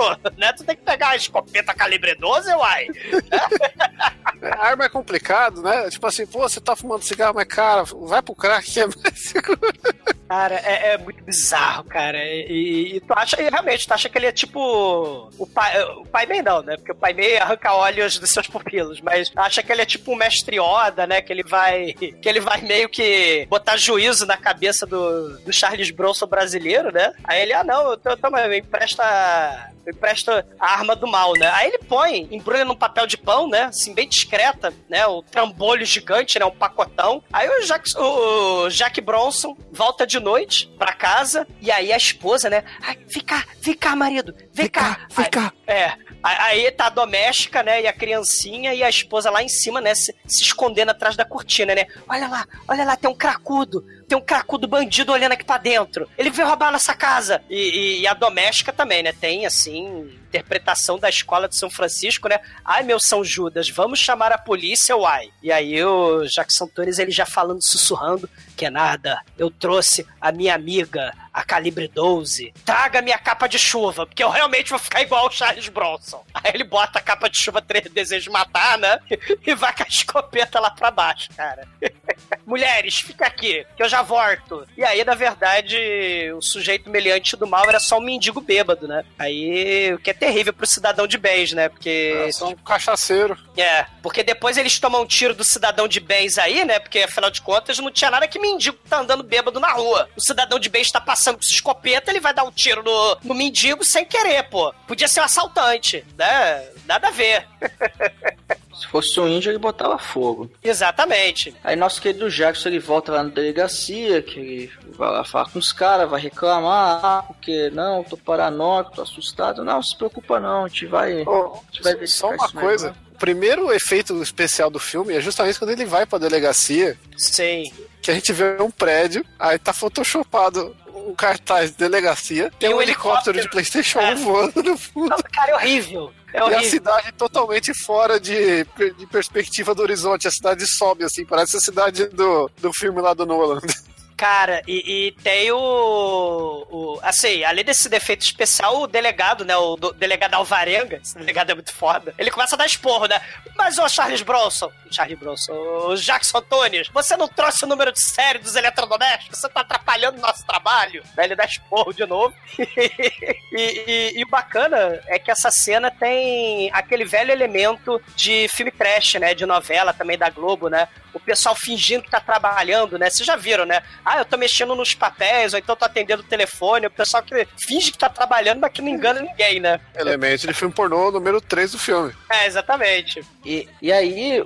Né? Tu tem que pegar a escopeta calibre 12, uai. A arma é complicado, né? Tipo assim, pô, você tá fumando cigarro, mas cara, vai pro crack que é mais seguro. Cara, é, é muito bizarro, cara. E, e- tu acha, e realmente, tu acha que ele é tipo. O pai, o pai Mei não, né? Porque o pai Mei arranca olhos dos seus pupilos, mas acha que ele é tipo o mestre Yoda, né? Que ele vai. Que ele vai meio que botar juízo na cabeça do, do Charles Bronson brasileiro, né? Aí ele, ah, não, eu tô, toma, empresta. Empresta a arma do mal, né? Aí ele põe, embrulha num papel de pão, né? Assim, bem discreta, né? O trambolho gigante, né? Um pacotão. Aí o Jack, o Jack Bronson volta de noite pra casa e aí a esposa, né? Ai, vem cá, vem cá, marido, vem cá. Vem Aí- cá. É. Aí aí tá a doméstica, né? E a criancinha e a esposa lá em cima, né? Se, se escondendo atrás da cortina, né? Olha lá, olha lá, tem um cracudo. Tem um cracudo bandido olhando aqui pra dentro. Ele veio roubar a nossa casa. E, e- e a doméstica também, né? Tem, assim, interpretação da escola de São Francisco, né? Ai, meu São Judas, vamos chamar a polícia, uai. E aí o Jackson Torres, ele já falando, sussurrando, que nada, eu trouxe a minha amiga, a calibre 12. Traga minha capa de chuva, porque eu realmente vou ficar igual o Charles Bronson. Aí ele bota a capa de chuva, três desejos matar, né? E vai com a escopeta lá pra baixo, cara. Mulheres, fica aqui, que eu já volto. E aí, na verdade, o sujeito meliante do mal era só um mendigo bêbado, né? Aí, o que é terrível pro cidadão de bens, né? Porque. É só um cachaceiro. É, porque depois eles tomam um tiro do cidadão de bens aí, né? Porque afinal de contas não tinha nada que mendigo tá andando bêbado na rua. O cidadão de bens tá passando com sua escopeta, ele vai dar um tiro no, no mendigo sem querer, pô. Podia ser um assaltante, né? Nada a ver. Se fosse um índio, ele botava fogo. Exatamente. Aí nosso querido Jackson ele volta lá na delegacia, que ele vai lá falar com os caras, vai reclamar, ah, porque não, tô paranoico, tô assustado. Não, se preocupa não, a gente vai. Ô, a gente vai só uma coisa. O primeiro efeito especial do filme é justamente quando ele vai pra delegacia, Sim. que a gente vê um prédio, aí tá photoshopado um cartaz de delegacia, tem E um helicóptero, helicóptero. de Playstation É. 1 voando no fundo. Não, cara, é horrível. É E a cidade totalmente fora de, de perspectiva do horizonte. A cidade sobe, assim, parece a cidade do, do filme lá do Nolan. Cara, e, e tem o, o. Assim, além desse defeito especial, o delegado, né? O do- delegado Alvarenga, esse delegado é muito foda. Ele começa a dar esporro, né? Mas, ô Charles Bronson, Charles Bronson, o Jackson Antunes, você não trouxe o número de série dos eletrodomésticos? Você tá atrapalhando o nosso trabalho? Daí ele dá esporro de novo. e, e- e o bacana é que essa cena tem aquele velho elemento de filme trash, né? De novela também da Globo, né? O pessoal fingindo que tá trabalhando, né? Vocês já viram, né? Ah, eu tô mexendo nos papéis, ou então tô atendendo o telefone. O pessoal que finge que tá trabalhando, mas que não engana ninguém, né? Elemento de filme pornô número 3 do filme. É, exatamente. E, e aí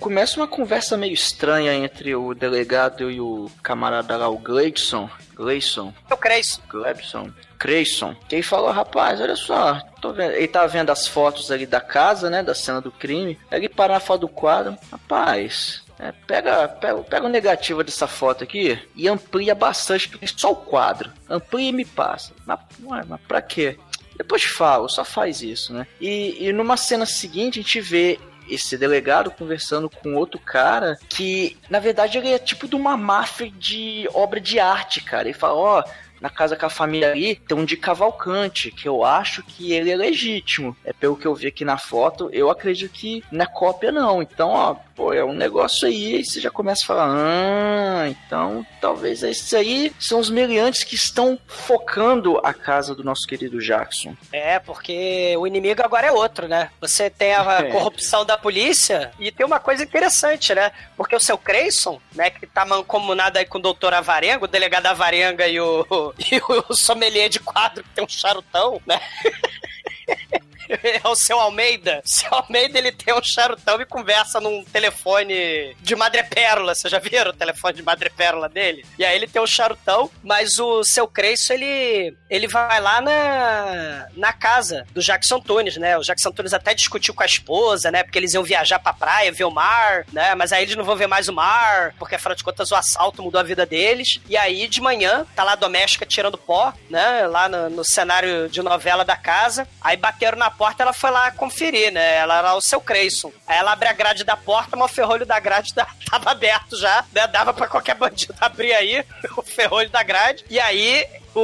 começa uma conversa meio estranha entre o delegado e o camarada lá, o Gleison. Gleison. Eu creio. Glebson. Creyson. Que ele falou, rapaz, olha só, tô vendo. Ele tá vendo as fotos ali da casa, né? Da cena do crime. Aí ele para na foto do quadro. Rapaz, É, pega, pega, pega o negativo dessa foto aqui e amplia bastante, só o quadro. Amplia e me passa. Mas, mas pra quê? Depois falo, só faz isso, né? E, e numa cena seguinte a gente vê esse delegado conversando com outro cara que, na verdade, ele é tipo de uma máfia de obra de arte, cara. Ele fala, ó, na casa com a família ali, tem um de Cavalcante, que eu acho que ele é legítimo. É pelo que eu vi aqui na foto, eu acredito que não é cópia não. Então, ó, pô, é um negócio aí, e você já começa a falar, ah, então talvez esses aí são os meliantes que estão focando a casa do nosso querido Jackson. É, porque o inimigo agora é outro, né? Você tem a É. corrupção da polícia e tem uma coisa interessante, né? Porque o seu Creyson, né, que tá mancomunado aí com o doutor Avarenga, o delegado Avarenga e o, e o sommelier de quadro que tem um charutão, né? É o seu Almeida. Seu Almeida ele tem um charutão e conversa num telefone de madrepérola. Vocês já viram o telefone de madrepérola dele? E aí ele tem um charutão, mas o seu Creiço ele, ele vai lá na, na casa do Jackson Tunes, né? O Jackson Tunes até discutiu com a esposa, né? Porque eles iam viajar pra praia, ver o mar, né? Mas aí eles não vão ver mais o mar, porque afinal de contas o assalto mudou a vida deles. E aí de manhã, tá lá a doméstica tirando pó, né? Lá no, no cenário de novela da casa. Aí bateram na porta, ela foi lá conferir, né? Ela era o seu Creyson. Aí ela abre a grade da porta, mas o ferrolho da grade da- tava aberto já, né? Dava pra qualquer bandido abrir aí o ferrolho da grade. E aí o,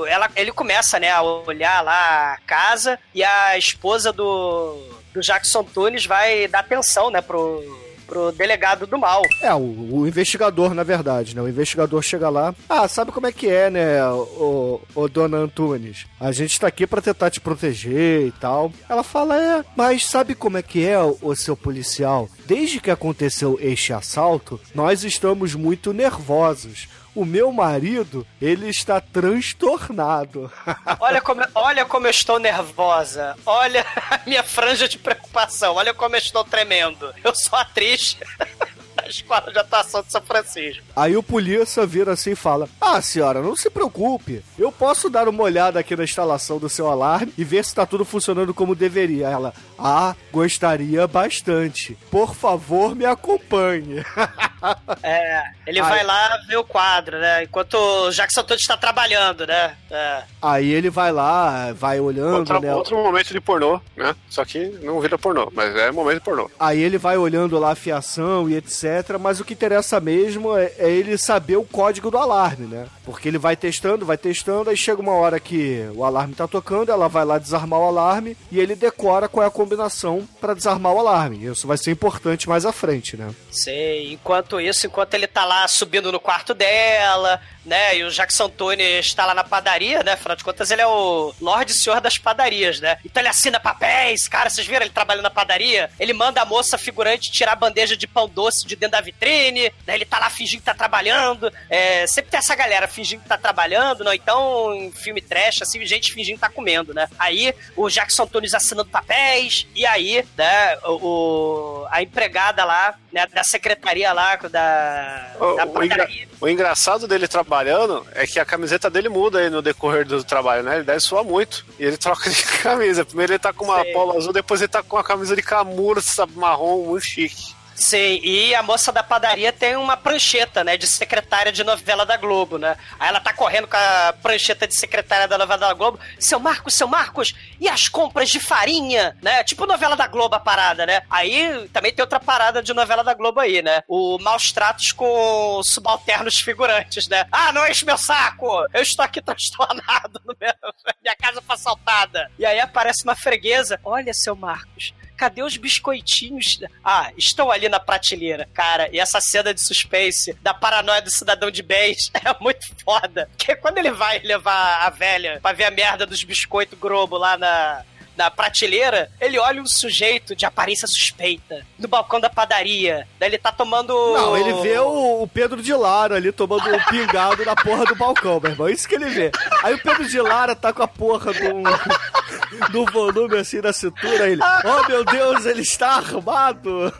o- ela, ele começa, né, a olhar lá a casa e a esposa do, do Jackson Tunes vai dar atenção, né, pro, pro delegado do mal. É, o, o investigador, na verdade, né? O investigador chega lá. Ah, sabe como é que é, né, o, o dona Antunes? A gente tá aqui pra tentar te proteger e tal. Ela fala, é, mas sabe como é que é, o, o seu policial? Desde que aconteceu este assalto, nós estamos muito nervosos. O meu marido, ele está transtornado. Olha como, olha como eu estou nervosa. Olha a minha franja de preocupação. Olha como eu estou tremendo. Eu sou atriz da Escola de Atuação de São Francisco. Aí o polícia vira assim e fala: Ah, senhora, não se preocupe. Eu posso dar uma olhada aqui na instalação do seu alarme e ver se tá tudo funcionando como deveria. Ela: Ah, gostaria bastante. Por favor, me acompanhe. É, ele Ai. vai lá ver o quadro, né? Enquanto o Jackson Tunes está trabalhando, né? É. Aí ele vai lá, vai olhando, Outro, né? outro momento de pornô, né? Só que não vira pornô, mas é momento de pornô. Aí ele vai olhando lá a fiação e etc. Mas o que interessa mesmo é, é ele saber o código do alarme, né? Porque ele vai testando, vai testando, aí chega uma hora que o alarme tá tocando, ela vai lá desarmar o alarme e ele decora qual é a combinação pra desarmar o alarme. Isso vai ser importante mais à frente, né? Sei, enquanto isso, enquanto ele tá lá subindo no quarto dela, né? E o Jackson Tunes está lá na padaria, né? Afinal de contas, ele é o Lorde Senhor das padarias, né? Então ele assina papéis, cara, vocês viram ele trabalhando na padaria? Ele manda a moça figurante tirar a bandeja de pão doce de dentro da vitrine, né? Ele tá lá fingindo que tá trabalhando. É, sempre tem essa galera fingindo que tá trabalhando, não? Então, em filme trash, assim, gente fingindo que tá comendo, né? Aí o Jackson Tunes assinando papéis, e aí, né, o, o- a empregada lá, né, da secretaria lá, da, O, da o engra- padaria. o engraçado dele trabalhando é que a camiseta dele muda aí no decorrer do trabalho, né? Ele deve suar muito. E ele troca de camisa. Primeiro ele tá com uma Sei. polo azul, depois ele tá com uma camisa de camurça marrom, muito chique. Sim, e a moça da padaria tem uma prancheta, né, de secretária de novela da Globo, né? Aí ela tá correndo com a prancheta de secretária da novela da Globo. Seu Marcos, seu Marcos, e as compras de farinha, né? Tipo novela da Globo a parada, né? Aí também tem outra parada de novela da Globo aí, né? O maus tratos com subalternos figurantes, né? Ah, não enche meu saco! Eu estou aqui transtornado, meu- minha casa foi assaltada. E aí aparece uma freguesa. Olha, seu Marcos, cadê os biscoitinhos? Ah, estão ali na prateleira. Cara, e essa cena de suspense da paranoia do cidadão de bens é muito foda. Porque quando ele vai levar a velha pra ver a merda dos biscoitos Globo lá na. Na prateleira, ele olha um sujeito de aparência suspeita no balcão da padaria. Daí ele tá tomando. Não, ele vê o, o Pedro de Lara ali tomando um pingado na porra do balcão, meu irmão. Isso que ele vê. Aí o Pedro de Lara tá com a porra do, do volume assim na cintura. Ele, oh meu Deus, ele está armado.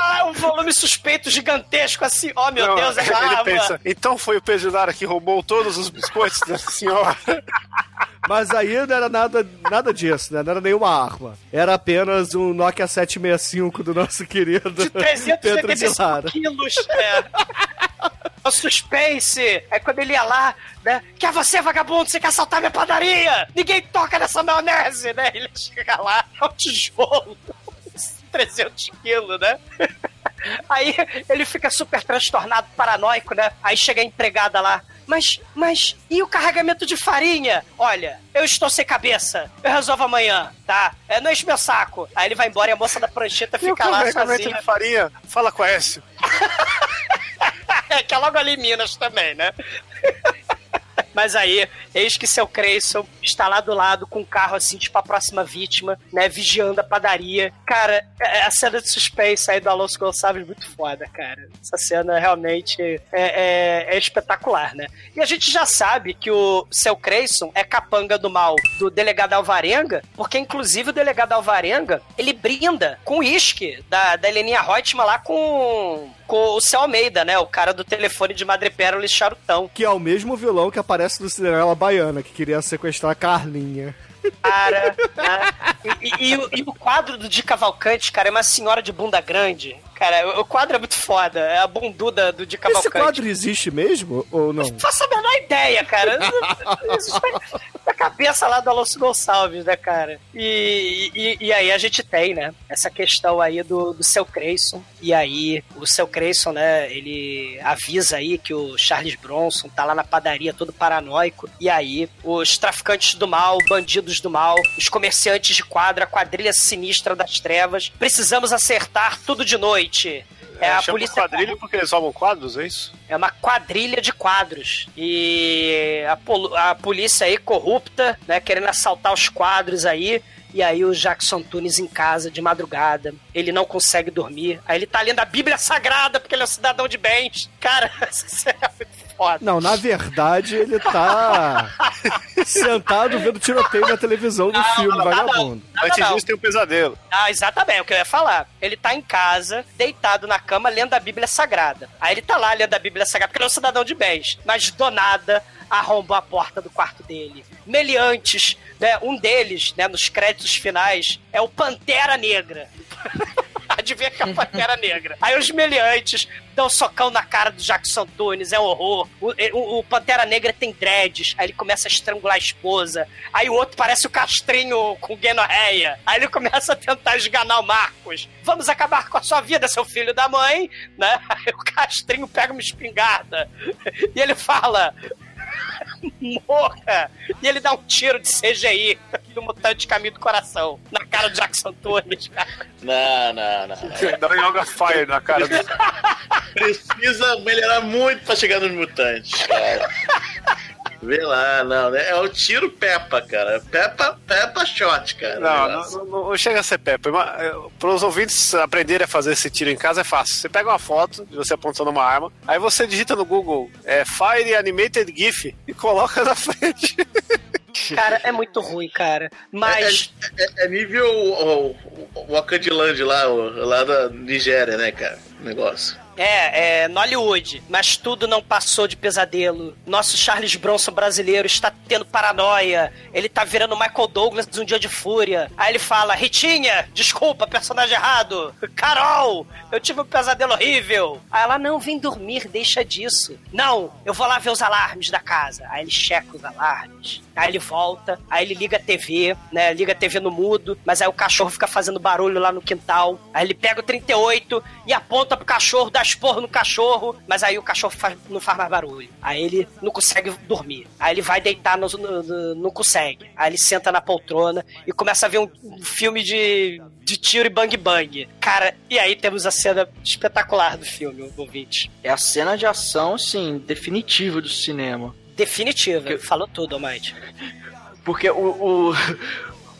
Ah, um volume suspeito gigantesco assim. Oh meu Não, Deus, é ele arma. pensa, então foi o Pedro Lara que roubou todos os biscoitos da senhora. Mas aí não era nada, nada disso, né? Não era nenhuma arma. Era apenas um Nokia 765 do nosso querido De Pedro de 375 Lara. quilos. É. O suspense. Aí quando ele ia lá, né? Que é você, vagabundo? Você quer assaltar minha padaria? Ninguém toca nessa maionese, né? Ele chega lá, é um tijolo. 300 quilos, né? Aí ele fica super transtornado, paranoico, né? Aí chega a empregada lá. Mas, mas, e o carregamento de farinha? Olha, eu estou sem cabeça. Eu resolvo amanhã, tá? É, não enche meu saco. Aí ele vai embora e a moça da prancheta fica lá carregamento sozinha. de farinha? Fala com a Écio. É, que é logo ali em Minas também, né? Mas aí, eis que seu Creyson está lá do lado com um carro assim, tipo a próxima vítima, né? Vigiando a padaria. Cara, é- a cena de suspense aí do Alonso Gonçalves é muito foda, cara. Essa cena realmente é, é- é espetacular, né? E a gente já sabe que o seu Creyson é capanga do mal do delegado Alvarenga, porque inclusive o delegado Alvarenga, ele brinda com o uísque da, da Heleninha Reutemann lá com, com o Céu Almeida, né? O cara do telefone de madrepérola e charutão. Que é o mesmo vilão que aparece no Cinderela Baiana, que queria sequestrar a Carlinha. Cara, né? e, e- e o, e o quadro do Di Cavalcante, cara, é uma senhora de bunda grande. Cara, o, quadro é muito foda. É a bunduda do Esse Cavalcante. quadro existe mesmo ou não? Não faço a menor ideia, cara. Isso foi da cabeça lá do Alonso Gonçalves, né, cara? E, e, e aí a gente tem, né, essa questão aí do, do seu Creyson. E aí o seu Creyson, né, ele avisa aí que o Charles Bronson tá lá na padaria todo paranoico. E aí os traficantes do mal, bandidos do mal, os comerciantes de quadra, a quadrilha sinistra das trevas, precisamos acertar tudo de noite. É, a Chama polícia quadrilha porque eles roubam quadros, é isso? é uma quadrilha de quadros. E a, polu- a polícia aí corrupta, né, querendo assaltar os quadros aí. E aí o Jackson Tunes em casa de madrugada, ele não consegue dormir. Aí ele tá lendo a Bíblia Sagrada porque ele é um cidadão de bens. Cara, isso é muito foda. Não, na verdade ele tá sentado vendo tiroteio na televisão do filme, não, vagabundo. Não, Antes não, disso tem um pesadelo. Ah, exatamente, é o que eu ia falar. Ele tá em casa, deitado na cama, lendo a Bíblia Sagrada. Aí ele tá lá lendo a Bíblia Sagrada, porque ele é um cidadão de bens. Mas do nada, arrombou a porta do quarto dele. Meliantes, né? Um deles, né, nos créditos finais, é o Pantera Negra. Adivinha que a Pantera Negra. Aí os meliantes dão socão na cara do Jackson Tunes, é um horror. O, o- o Pantera Negra tem dreads, aí ele começa a estrangular a esposa. Aí o outro parece o Castrinho com gonorreia. Aí ele começa a tentar esganar o Marcos. Vamos acabar com a sua vida, seu filho da mãe, né? Aí o Castrinho pega uma espingarda e ele fala... Morra! E ele dá um tiro de CGI do mutante caminho do coração na cara do Jackson Tunes, cara. Não, não, não. Dá um Yoga Fire na cara do. Precisa melhorar muito pra chegar nos mutantes, cara. Vê lá, não, né? É o tiro Peppa, cara. Peppa, Peppa shot, cara. Não, não, não, não chega a ser Peppa. Para os ouvintes aprenderem a fazer esse tiro em casa é fácil. Você pega uma foto de você apontando uma arma, aí você digita no Google é, Fire Animated GIF e coloca na frente. Cara, é muito ruim, cara. Mas. É, é nível o, o, lá, o, lá da Nigéria, né, cara? O negócio. É, é Nollywood, mas tudo não passou de pesadelo. Nosso Charles Bronson brasileiro está tendo paranoia. Ele tá virando Michael Douglas um dia de fúria. Aí ele fala: Ritinha, desculpa, personagem errado. Carol, eu tive um pesadelo horrível. Aí ela: Não, vem dormir, deixa disso. Não, eu vou lá ver os alarmes da casa. Aí ele checa os alarmes. Aí ele volta, aí ele liga a TV, né? Liga a TV no mudo, mas aí o cachorro fica fazendo barulho lá no quintal. Aí ele pega o 38 e aponta pro cachorro, dá esporro no cachorro, mas aí o cachorro faz- não faz mais barulho. Aí ele não consegue dormir. Aí ele vai deitar, no, no- no- não consegue. Aí ele senta na poltrona e começa a ver um, um filme de, de tiro e bang bang. Cara, e aí temos a cena espetacular do filme, ouvinte. É a cena de ação, assim, definitiva do cinema. Definitiva. Falou tudo, Almighty. Porque o, o-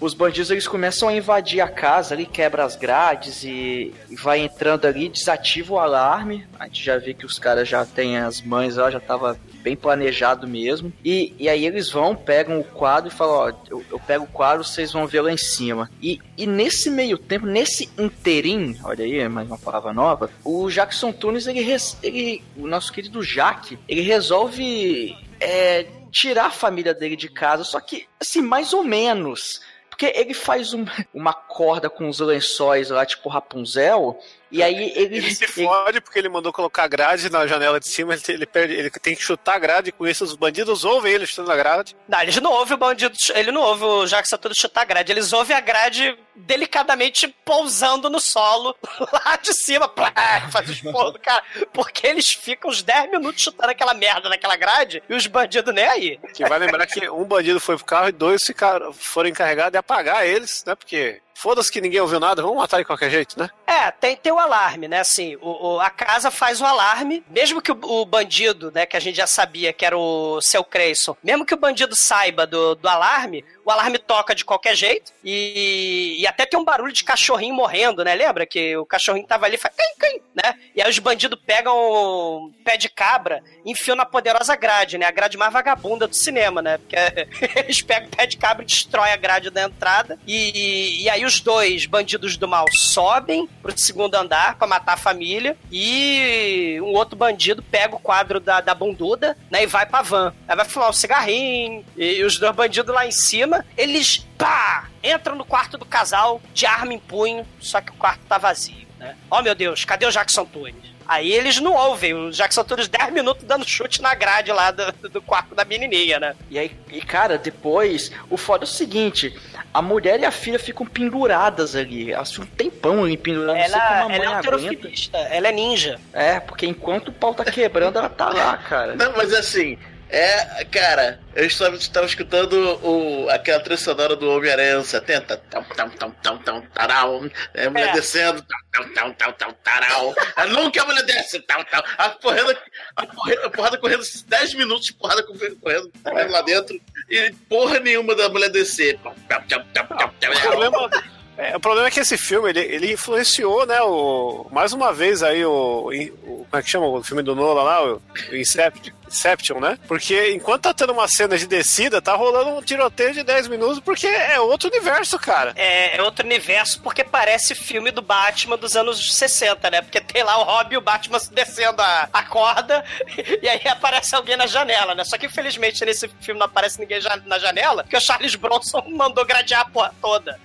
os bandidos eles começam a invadir a casa ali, quebra as grades e, vai entrando ali, desativa o alarme. A gente já vê que os caras já têm as mães lá, já tava bem planejado mesmo. E, e aí eles vão, pegam o quadro e falam, ó, eu, eu pego o quadro, vocês vão ver lá em cima. E, e nesse meio tempo, nesse interim, olha aí, mais uma palavra nova, o Jackson Tunes, ele, ele o nosso querido Jack, ele resolve é, tirar a família dele de casa, só que, assim, mais ou menos. Porque ele faz um- uma corda com os lençóis lá, tipo Rapunzel, e aí ele. Ele se fode porque ele mandou colocar grade na janela de cima, ele, ele perde, ele tem que chutar a grade, e com isso os bandidos ouvem ele chutando a grade. Não, eles não ouvem o bandido, ele não ouve o Jackson todo chutar a grade, eles ouvem a grade delicadamente pousando no solo, lá de cima, plá, faz o esporro do cara, porque eles ficam uns 10 minutos chutando aquela merda naquela grade, e os bandidos nem aí. Que vai lembrar que um bandido foi pro carro e dois ficaram, foram encarregados de apagar eles, né? Porque foda-se que ninguém ouviu nada, vamos matar de qualquer jeito, né? É, tem, tem o alarme, né? Assim, o, o- a casa faz o alarme, mesmo que o, o bandido, né, que a gente já sabia que era o seu Creyson, mesmo que o bandido saiba do, do alarme, o alarme toca de qualquer jeito e, e até tem um barulho de cachorrinho morrendo, né? Lembra que o cachorrinho tava ali e faz cãim, cãim, né? E aí os bandidos pegam o pé de cabra e enfiam na poderosa grade, né? A grade mais vagabunda do cinema, né? Porque eles pegam o pé de cabra e destroem a grade da entrada e, e aí os dois bandidos do mal sobem pro segundo andar pra matar a família e um outro bandido pega o quadro da, da bunduda, né, e vai pra van. Aí vai fumar um cigarrinho e, os dois bandidos lá em cima, eles, pá, entram no quarto do casal de arma em punho, só que o quarto tá vazio, né? Oh, meu Deus, cadê o Jackson Tunes? Aí eles não ouvem, o Jackson Tunes 10 minutos dando chute na grade lá do, do quarto da menininha, né? E aí, e cara, depois, o foda é o seguinte: a mulher e a filha ficam penduradas ali. Ficam um tempão ali penduradas. não sei como Ela, mãe ela é alterofilista, ela é ninja. É, porque enquanto o pau tá quebrando, ela tá lá, cara. Não, mas assim, é, cara, eu estava, estava escutando o, aquela trilha sonora do Homem-Aranha anos 70. Tam, tam, tam, tam, tam, tarau. É, a mulher É. descendo. Tam, tam, tam, tam, tarau. Ah, nunca a mulher desce. Tam, tam. A, porrada, a, porrada, a porrada correndo 10 minutos porrada correndo, correndo, correndo lá dentro. E porra nenhuma da mulher descer. Tam, tam, tam, tam, tam, tam. É, o problema é que esse filme, ele, ele influenciou, né, o, mais uma vez aí o, o- Como é que chama o filme do Nolan lá? O, o Inception, né? Porque enquanto tá tendo uma cena de descida, tá rolando um tiroteio de 10 minutos, porque é outro universo, cara. É, é outro universo porque parece filme do Batman dos anos 60, né? Porque tem lá o Robin e o Batman descendo a, a corda e aí aparece alguém na janela, né? Só que infelizmente nesse filme não aparece ninguém na janela, porque o Charles Bronson mandou gradear a porra toda.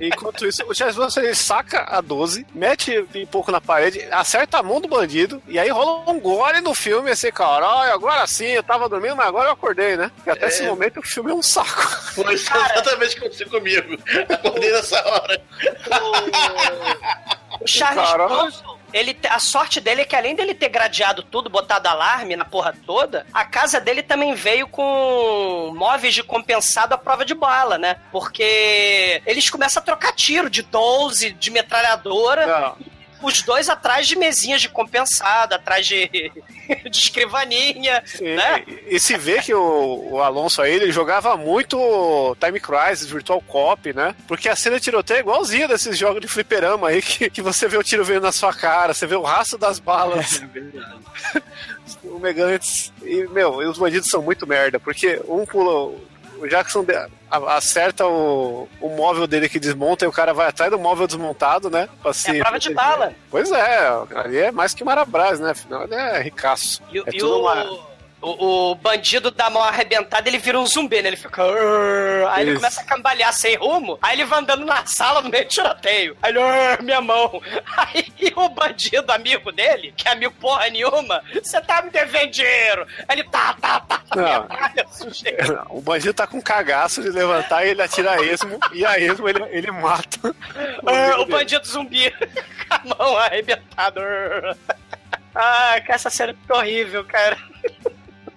Enquanto isso, o Charles Bronson ele saca a 12, mete um pouco na parede, acerta a mão do bandido, e aí rola um gole no filme, assim, caralho, agora sim, eu tava dormindo, mas agora eu acordei, né? E até É. esse momento o filme é um saco. Foi exatamente o que aconteceu comigo. Acordei nessa hora. O Charles Caralho. Bronson, ele, a sorte dele é que além dele ter gradeado tudo, botado alarme na porra toda, a casa dele também veio com móveis de compensado à prova de bala, né? Porque eles começam a trocar tiro de 12, de metralhadora. Não. Os dois atrás de mesinhas de compensado, atrás de, de escrivaninha, Sim, né? E, e se vê que o, o Alonso aí, ele jogava muito Time Crisis, Virtual Cop, né? Porque a cena de tiroteio é igualzinha desses jogos de fliperama aí, que, que você vê o tiro vindo na sua cara, você vê o rastro das balas. Fumegantes. E, meu, e os bandidos são muito merda, porque um pula. O Jackson acerta o, o móvel dele que desmonta e o cara vai atrás do móvel desmontado, né? Pra É se prova de bala. Pois é, ali é mais que Marabras, né? Afinal, ele é ricaço. E, é e o, uma. O, o bandido dá mão arrebentada, ele vira um zumbi, né? Ele fica. Aí ele Isso. começa a cambalear sem rumo. Aí ele vai andando na sala no meio de tiroteio. Aí ele, "Arr, minha mão. Aí o bandido, amigo dele, que é amigo porra nenhuma, você tá me devendo dinheiro. Aí ele tá, tá, tá, tá, Não. sujeito. O bandido tá com cagaço de levantar e ele atira a esmo, e a esmo ele, ele mata. Amigo o dele. bandido zumbi com a mão arrebentada. Arr. Ah, essa cena ficou horrível, cara.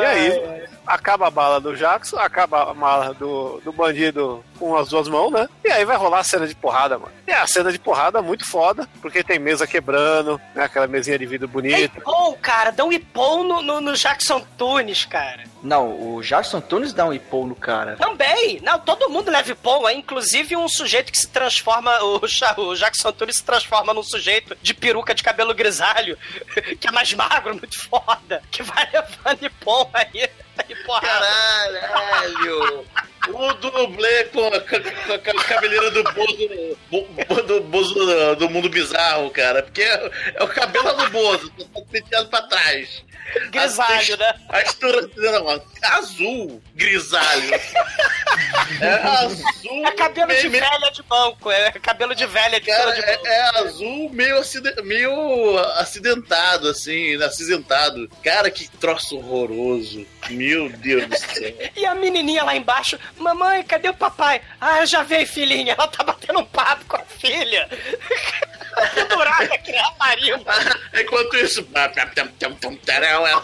E aí, acaba a bala do Jackson, acaba a mala do, do bandido com as duas mãos, né? E aí vai rolar a cena de porrada, mano. E a cena de porrada é muito foda, porque tem mesa quebrando, né? Aquela mesinha de vidro É bonita. ipom, cara, dá um ipom no, no, no Jackson Tunes, cara. Não, o Jackson Tunes dá um ipom no cara. Também! Não, todo mundo leva ipom, é inclusive um sujeito que se transforma, o, o Jackson Tunes se transforma num sujeito de peruca de cabelo grisalho, que é mais magro, muito foda, que vai levando ipom aí, aí porrada. Caralho! O dublê com a, com a- cabeleira do Bozo, bo- do, Bozo do, do mundo bizarro, cara. Porque é, é o cabelo do Bozo, tá penteado pra trás. Grisalho, né? A textura não, azul, grisalho. É azul. É cabelo de meio- velha de banco, é cabelo de velha de Cara, de banco. é, é azul meio, acide- meio acidentado, assim, acinzentado. Cara, que troço horroroso. Meu Deus do céu. E a menininha lá embaixo, mamãe, cadê o papai? Ah, já veio, filhinha. Ela tá batendo um papo com a filha. Pendurada aqui na marimba. Enquanto isso, ela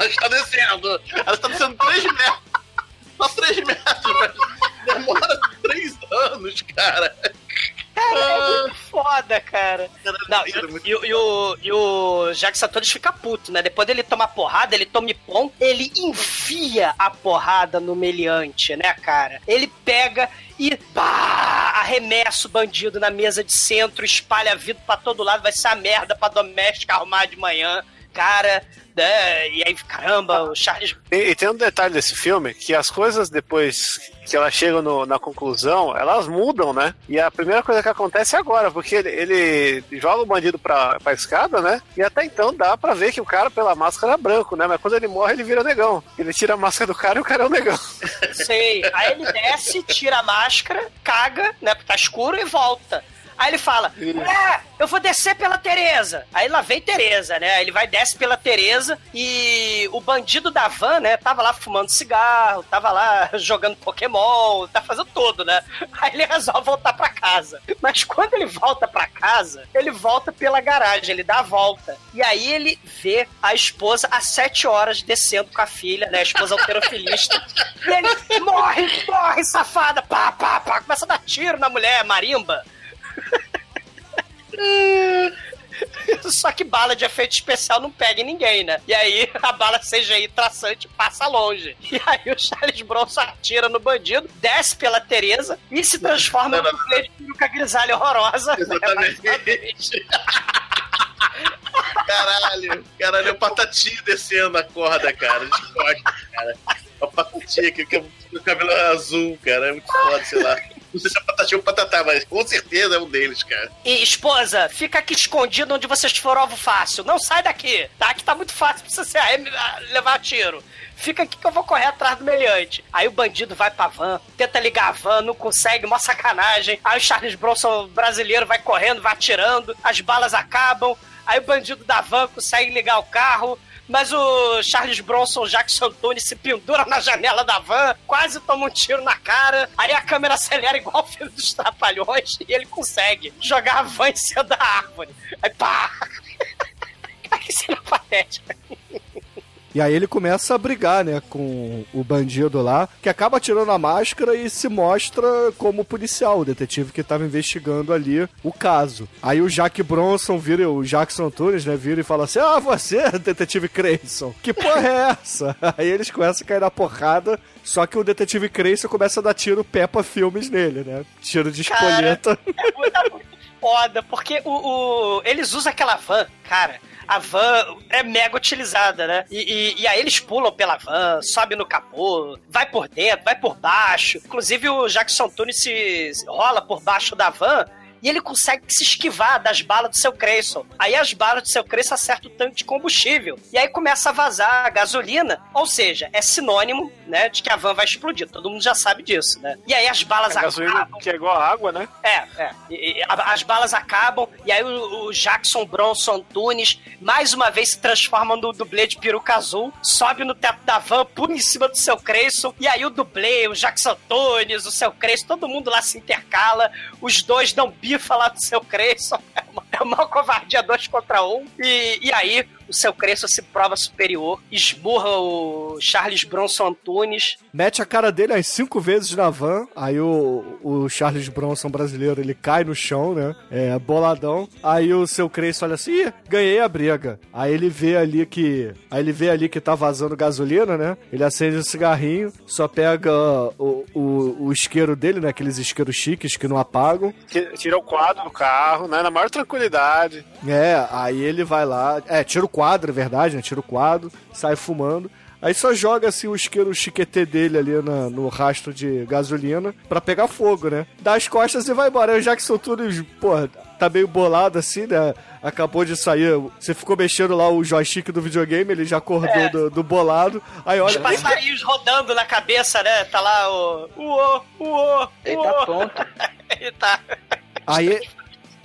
está descendo. Ela está descendo 3 metros. Só 3 metros, mas demora 3 anos, cara. Cara, é Ah. muito foda, cara. Não, e, e, e o, e o Jack Satoris fica puto, né? Depois dele tomar porrada, ele toma pom, ele enfia a porrada no meliante, né, cara? Ele pega e pá, arremessa o bandido na mesa de centro, espalha vidro pra todo lado, vai ser a merda pra doméstica arrumar de manhã. Cara, né? E aí, caramba, o Charles E, e tem um detalhe desse filme, que as coisas depois que elas chegam no- na conclusão, elas mudam, né? E a primeira coisa que acontece é agora, porque ele, ele joga o bandido pra, pra escada, né? E até então dá pra ver que o cara, pela máscara, é branco, né? Mas quando ele morre, ele vira negão. Ele tira a máscara do cara e o cara é o negão. Sei. Aí ele desce, tira a máscara, caga, né? Porque tá escuro e volta. Aí ele fala: É, eu vou descer pela Tereza. Aí lá vem Tereza, né? Ele vai desce pela Tereza e o bandido da van, né? Tava lá fumando cigarro, tava lá jogando Pokémon, tá fazendo tudo, né? Aí ele resolve voltar pra casa. Mas quando ele volta pra casa, ele volta pela garagem, ele dá a volta. E aí ele vê a esposa às sete horas descendo com a filha, né? A esposa alterofilista. e ele morre, morre, safada! Pá, pá, pá. Começa a dar tiro na mulher, marimba. Só que bala de efeito especial não pega em ninguém, né? E aí a bala CGI traçante passa longe. E aí o Charles Bronson atira no bandido, desce pela Tereza e se transforma Não, não, de peruca grisalha horrorosa. né? Exatamente. Caralho, caralho, é o Patati descendo a corda, cara, de costas, cara. É o Patati que que o cabelo azul, cara, é muito foda, sei lá. Não sei se é Patati ou Patatá, mas com certeza é um deles, cara. E esposa, fica aqui escondido onde vocês foram alvo fácil. Não sai daqui, tá? Que tá muito fácil pra você ah, levar tiro. Fica aqui que eu vou correr atrás do meliante. Aí o bandido vai pra van, tenta ligar a van, não consegue, mó sacanagem. Aí o Charles Bronson brasileiro vai correndo, vai atirando, as balas acabam. Aí o bandido da van consegue ligar o carro. Mas o Charles Bronson Jackson Antunes se pendura na janela da van, quase toma um tiro na cara. Aí a câmera acelera igual o filme dos Trapalhões e ele consegue jogar a van em cima da árvore. Aí pá! Cara, que cena patética. E aí ele começa a brigar, né, com o bandido lá, que acaba tirando a máscara e se mostra como policial, o detetive que tava investigando ali o caso. Aí o Jack Bronson vira, o Jackson Antunes, né, vira e fala assim: Ah, você, detetive Creyson, que porra é essa? Aí eles começam a cair na porrada, só que o detetive Creyson começa a dar tiro Peppa Filmes nele, né? Tiro de Cara, espoleta. É muito, é muito foda, porque o, o- eles usam aquela van, cara. A van é mega utilizada, né? E, e- e aí eles pulam pela van, sobe no capô, vai por dentro, vai por baixo. Inclusive o Jackson Tunes se se rola por baixo da van e ele consegue se esquivar das balas do seu Creyson. Aí as balas do seu Creyson acertam o tanque de combustível. E aí começa a vazar a gasolina. Ou seja, é sinônimo, né, de que a van vai explodir. Todo mundo já sabe disso, né? E aí as balas A gasolina acabam. que é igual a água, né? É, é. E- e a- as balas acabam, e aí o, o Jackson Bronson Tunes, mais uma vez, se transforma no dublê de peruca azul, sobe no teto da van, pula em cima do seu Creyson, e aí o dublê, o Jackson Tunes, o seu Creyson, todo mundo lá se intercala, os dois dão bifa lá do seu Creyson, é uma, é uma covardia dois contra um, e, e aí o seu Creyson se prova superior, esburra o Charles Bronson Antunes, Mete a cara dele as cinco vezes na van, aí o, o Charles Bronson brasileiro, ele cai no chão, né? É, boladão. Aí o seu Creyson olha assim, Ih, ganhei a briga. Aí ele vê ali que... Aí ele vê ali que tá vazando gasolina, né? Ele acende um cigarrinho, só pega o, o, o isqueiro dele, né? Aqueles isqueiros chiques que não apagam. Tira o quadro do carro, né? Na maior tranquilidade. É, aí ele vai lá. É, tira o quadro, é verdade, né? Tira o quadro, sai fumando. Aí só joga assim o isqueiro chiquetê dele ali na- no rastro de gasolina pra pegar fogo, né? Dá as costas e vai embora. Aí o Jackson Tunes, pô, tá meio bolado assim, né? Acabou de sair. Você ficou mexendo lá o joystick do videogame, ele já acordou É. do, do bolado. Aí Os olha. passarinhos rodando na cabeça, né? Tá lá o. Uô, uô, Ele uô. tá pronto. Ele tá. Aí,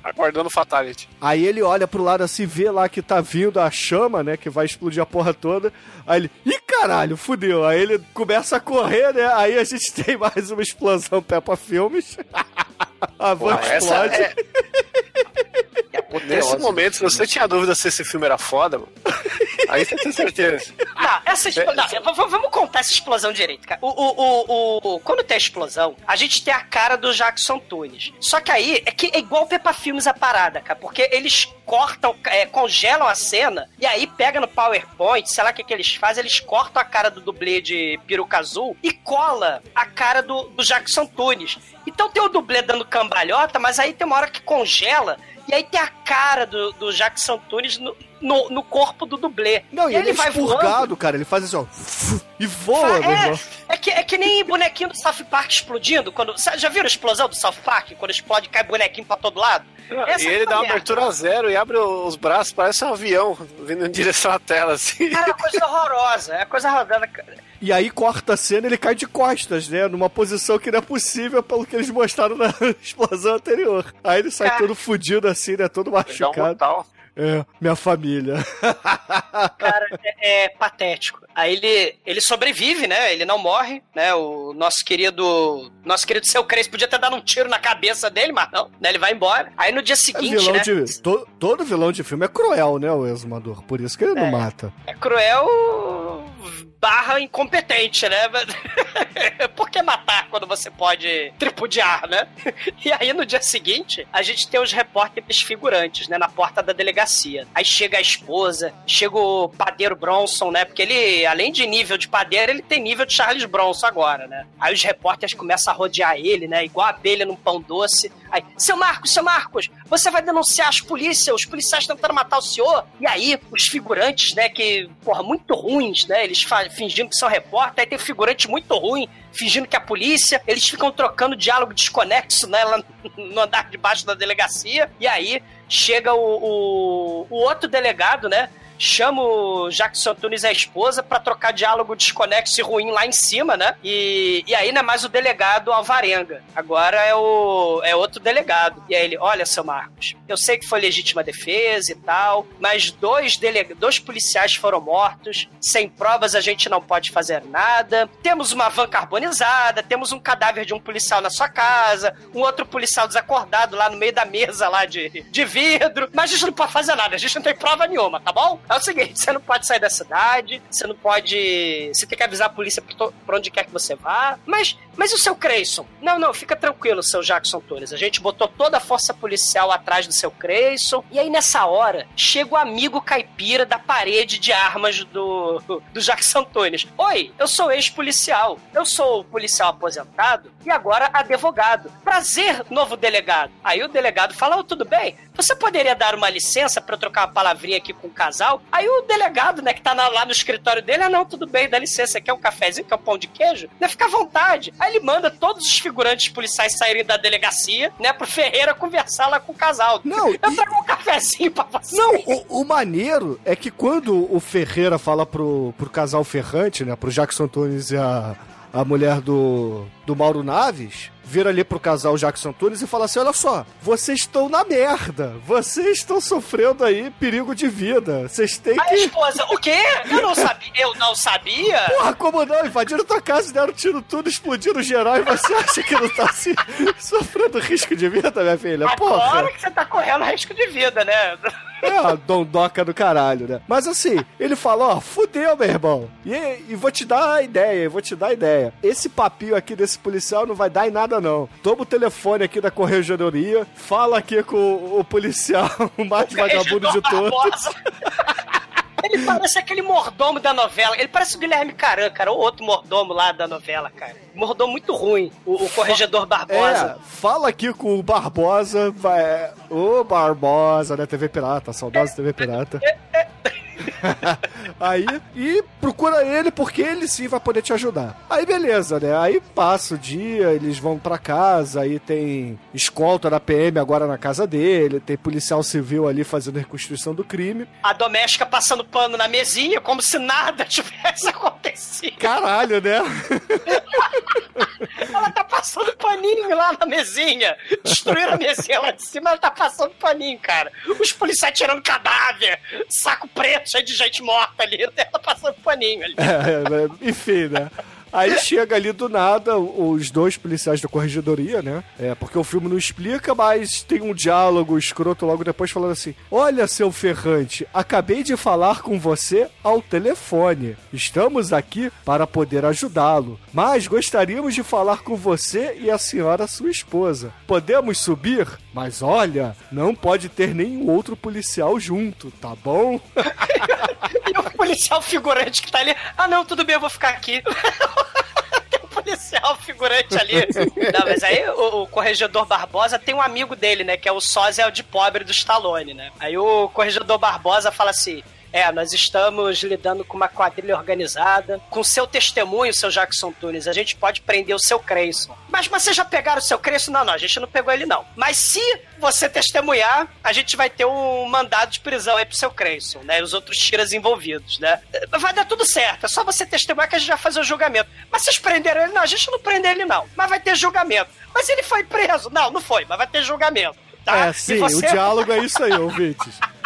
Aguardando Fatality. Aí ele olha pro lado assim, vê lá que tá vindo a chama, né? Que vai explodir a porra toda. Aí ele, ih caralho, fudeu. Aí ele começa a correr, né? Aí a gente tem mais uma explosão Peppa Filmes. a van explode. é- Nesse momento, se você tinha dúvida se esse filme era foda, mano, aí você tem certeza. Não, essa explosão. V- vamos contar essa explosão direito, cara. O, o, o, o- quando tem a explosão, a gente tem a cara do Jackson Tunes. Só que aí é que é igual Peppa Filmes a parada, cara. Porque eles cortam, é, congelam a cena e aí pega no PowerPoint, sei lá o que, que eles fazem, eles cortam a cara do dublê de Peruca Azul e cola a cara do, do Jackson Tunes. Então tem o dublê dando cambalhota, mas aí tem uma hora que congela e aí tem a cara do, do Jackson Tunes no, no, no corpo do dublê. Não, e aí ele, é voando. expurgado, cara. Ele faz assim, ó. E voa, meu irmão. É, é, que, é que nem bonequinho do South Park explodindo. Quando, já viram a explosão do South Park? Quando explode cai bonequinho pra todo lado? Essa e ele é dá uma abertura zero e abre os braços, parece um avião vindo em direção à tela, assim. Cara, é uma coisa horrorosa. É coisa horrorosa. cara. E aí corta a cena ele cai de costas, né? Numa posição que não é possível pelo que eles mostraram na explosão anterior. Aí ele sai Cara. todo fudido assim, né? Todo Dá um machucado. mortal. É, minha família. Cara, é, é patético. Aí ele, ele sobrevive, né? Ele não morre, né? O nosso querido. Nosso querido seu Crespo podia ter dado um tiro na cabeça dele, mas não, né? Ele vai embora. Aí no dia É seguinte, vilão né? de. to- todo vilão de filme é cruel, né, o exumador? Por isso que ele não É. mata. É cruel barra incompetente, né? Por que matar quando você pode tripudiar, né? E aí no dia seguinte, a gente tem os repórteres figurantes, né? Na porta da delegacia. Aí chega a esposa, chega o padeiro Bronson, né? Porque ele, além de nível de padeiro, ele tem nível de Charles Bronson agora, né? Aí os repórteres começam a rodear ele, né? Igual abelha num pão doce. Aí, seu Marcos, seu Marcos, você vai denunciar as polícias, os policiais tentando matar o senhor. E aí, os figurantes, né, que, porra, muito ruins, né? Eles fingindo que são repórter, aí tem figurante muito ruim, fingindo que é a polícia. Eles ficam trocando diálogo desconexo, né, lá no andar de baixo da delegacia. E aí, chega o, o, o outro delegado, né? Chama o Jackson Tunes e a esposa pra trocar diálogo desconexo e ruim lá em cima, né? E, e aí não é mais o delegado Alvarenga. Agora é o é outro delegado. E aí ele, olha, seu Marcos, eu sei que foi legítima defesa e tal, mas dois, delega dois policiais foram mortos, sem provas a gente não pode fazer nada. Temos uma van carbonizada, temos um cadáver de um policial na sua casa, um outro policial desacordado lá no meio da mesa lá de, de vidro, mas a gente não pode fazer nada, a gente não tem prova nenhuma, tá bom? É o seguinte, você não pode sair da cidade, você não pode... Você tem que avisar a polícia pra onde quer que você vá, mas, mas o seu Creyson? Não, não, fica tranquilo, seu Jackson Tunes, a gente botou toda a força policial atrás do seu Creyson, e aí nessa hora, chega o amigo caipira da parede de armas do, do Jackson Tunes. Oi, eu sou ex-policial, eu sou policial aposentado e agora advogado. Prazer, novo delegado. Aí o delegado fala, oh, tudo bem, você poderia dar uma licença eu trocar uma palavrinha aqui com o casal? Aí o delegado, né, que tá na- lá no escritório dele, ah, não, tudo bem, dá licença, quer um cafezinho, quer um pão de queijo? Né, fica à vontade. Aí ele manda todos os figurantes policiais saírem da delegacia, né, pro Ferreira conversar lá com o casal. Não, eu e- trago um cafezinho pra você. Não, o, o maneiro é que quando o Ferreira fala pro, pro casal Ferrante, né? Pro Jackson Tunes e a, a mulher do, do Mauro Naves, vira ali pro casal Jackson Tunes e fala assim: olha só, vocês estão na merda. Vocês estão sofrendo aí perigo de vida. Vocês têm Aí a que. esposa, o quê? Eu não sabia. Eu não sabia? Porra, como não? Invadiram tua casa, deram tiro tudo, explodiram geral e você acha que não tá assim, sofrendo risco de vida, minha filha? Porra! Agora que você tá correndo risco de vida, né? É a dondoca do caralho, né? Mas assim, ele fala, ó, fudeu, meu irmão. E, e vou te dar a ideia, vou te dar a ideia. Esse papinho aqui desse policial não vai dar em nada, não. Toma o telefone aqui da corregedoria, fala aqui com o, o policial mais vagabundo de todos. Ele parece aquele mordomo da novela. Ele parece o Guilherme Caran, cara, ou outro mordomo lá da novela, cara. Mordomo muito ruim, o, o corregedor Barbosa. É, fala aqui com o Barbosa, vai... Ô, Barbosa, né? TV Pirata, saudosa TV Pirata. Aí, e procura ele porque ele sim vai poder te ajudar. Aí beleza, né? Aí passa o dia, eles vão pra casa, aí tem escolta da PM agora na casa dele, tem policial civil ali fazendo reconstrução do crime. A doméstica passando pano na mesinha, como se nada tivesse acontecido. Caralho, né? Tá passando paninho lá na mesinha. Destruíram a mesinha lá de cima, ela tá passando paninho, cara. Os policiais tirando cadáver, saco preto, cheio de gente morta ali, ela passando paninho ali. É, enfim, né? Aí chega ali do nada os dois policiais da corregedoria, né? É, porque o filme não explica, mas tem um diálogo escroto logo depois falando assim: Olha, seu Ferrante, acabei de falar com você ao telefone. Estamos aqui para poder ajudá-lo, mas gostaríamos de falar com você e a senhora, sua esposa. Podemos subir? Mas olha, não pode ter nenhum outro policial junto, tá bom? e o policial figurante que tá ali, ah não, tudo bem, eu vou ficar aqui. policial figurante ali. Não, mas aí o, o, corregedor Barbosa tem um amigo dele, né? Que é o sósia de pobre do Stallone, né? Aí o corregedor Barbosa fala assim: é, nós estamos lidando com uma quadrilha organizada. Com seu testemunho, seu Jackson Tunes, a gente pode prender o seu Creyson. Mas, mas vocês já pegaram o seu Creyson? Não, não, a gente não pegou ele, não. Mas se você testemunhar, a gente vai ter um mandado de prisão aí pro seu Creyson, né? E os outros tiras envolvidos, né? Vai dar tudo certo. É só você testemunhar que a gente vai fazer o julgamento. Mas vocês prenderam ele? Não, a gente não prendeu ele, não. Mas vai ter julgamento. Mas ele foi preso? Não, não foi, mas vai ter julgamento. Tá? É, sim, você... o diálogo é isso aí, ouvintes.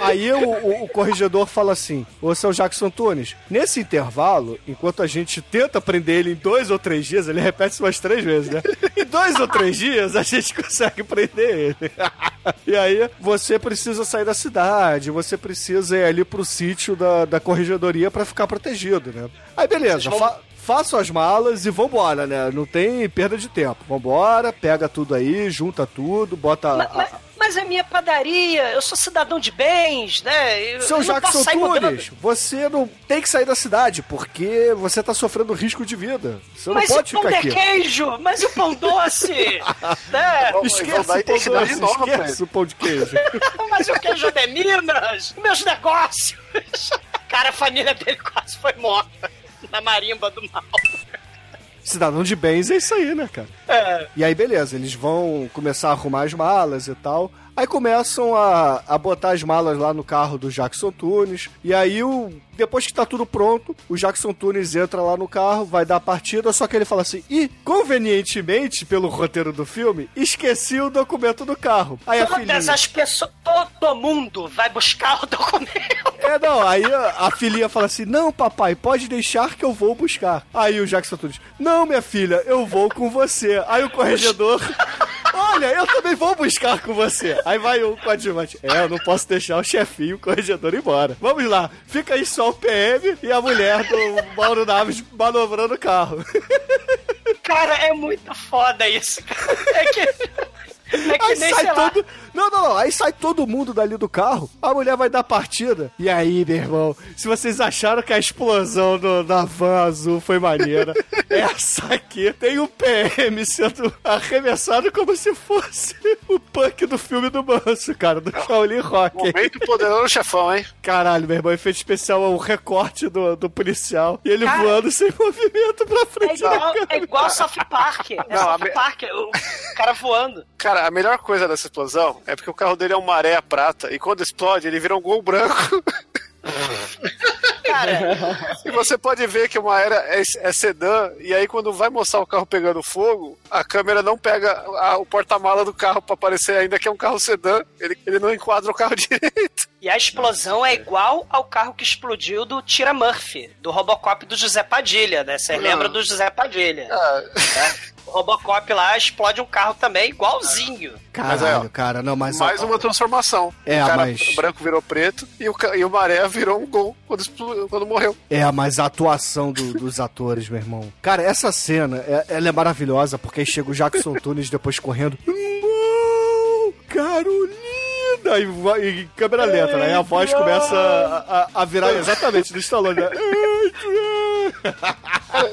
Aí o, o, o, corregedor fala assim: Ô seu Jackson Tunes, nesse intervalo, enquanto a gente tenta prender ele em dois ou três dias, ele repete isso umas três vezes, né? Em dois ou três dias a gente consegue prender ele. e aí você precisa sair da cidade, você precisa ir ali pro sítio da, da corregedoria para ficar protegido, né? Aí beleza, fa façam as malas e vambora, né? Não tem perda de tempo. Vambora, pega tudo aí, junta tudo, bota. Mas, mas, mas é minha padaria, eu sou cidadão de bens, né? Eu, Seu eu Jackson Tunes, você não tem que sair da cidade, porque você tá sofrendo risco de vida. Você mas não pode ficar aqui. Mas o pão de queijo? Mas o pão doce? né? Esquece o pão doce, nova, esquece o pão de queijo. mas o queijo é de Minas, meus negócios. Cara, a família dele quase foi morta na marimba do mal. Cidadão de bens é isso aí, né, cara? É. E aí, beleza, eles vão começar a arrumar as malas e tal. Aí começam a, a botar as malas lá no carro do Jackson Tunes. E aí, o, depois que tá tudo pronto, o Jackson Tunes entra lá no carro, vai dar a partida, só que ele fala assim: e, convenientemente, pelo roteiro do filme, esqueci o documento do carro. Aí Todas a filhinha... as pessoas, todo mundo vai buscar o documento. É, não, aí a, a filhinha fala assim: não, papai, pode deixar que eu vou buscar. Aí o Jackson Tunes: não, minha filha, eu vou com você. Aí o corregedor. Olha, eu também vou buscar com você. Aí vai o coadjuvante. É, eu não posso deixar o chefinho, o corregedor embora. Vamos lá. Fica aí só o PM e a mulher do Mauro Naves manobrando o carro. Cara, é muito foda isso. É que. É que Aí nem, sai todo. Não, não, não. Aí sai todo mundo dali do carro. A mulher vai dar partida. E aí, meu irmão, se vocês acharam que a explosão do, da van azul foi maneira, essa aqui tem o PM sendo arremessado como se fosse o punk do filme do Manso, cara, do Shaolin Rock. Momento poderoso chefão, hein? Caralho, meu irmão, efeito especial é o recorte do, do policial. E ele Cara, voando sem movimento pra É frente. igual, é igual South Park. É Não, a South me- Park, o cara voando. Cara, a melhor coisa dessa explosão é porque o carro dele é uma areia prata e quando explode ele vira um gol branco. Cara, E você pode ver que uma era é, é sedã, e aí quando vai mostrar o carro pegando fogo, a câmera não pega a- o porta-mala do carro pra aparecer ainda que é um carro sedã. Ele, ele não enquadra o carro direito. e a explosão é igual ao carro que explodiu do Tira Murphy, do Robocop do José Padilha, né? Você lembra do José Padilha? Ah, O Robocop lá explode um carro também igualzinho. Mas é, Caralho, ó, cara, não, mas. mais uma transformação. É, o cara mas- branco virou preto e o, e o maré virou um gol quando, quando morreu. É, mas a atuação do- dos atores, meu irmão. Cara, essa cena, é- ela é maravilhosa, porque aí chega o Jackson Tunes depois correndo. Não, Carolina! E, e câmera lenta, né? E a voz começa a, a- a virar exatamente do Stallone. né?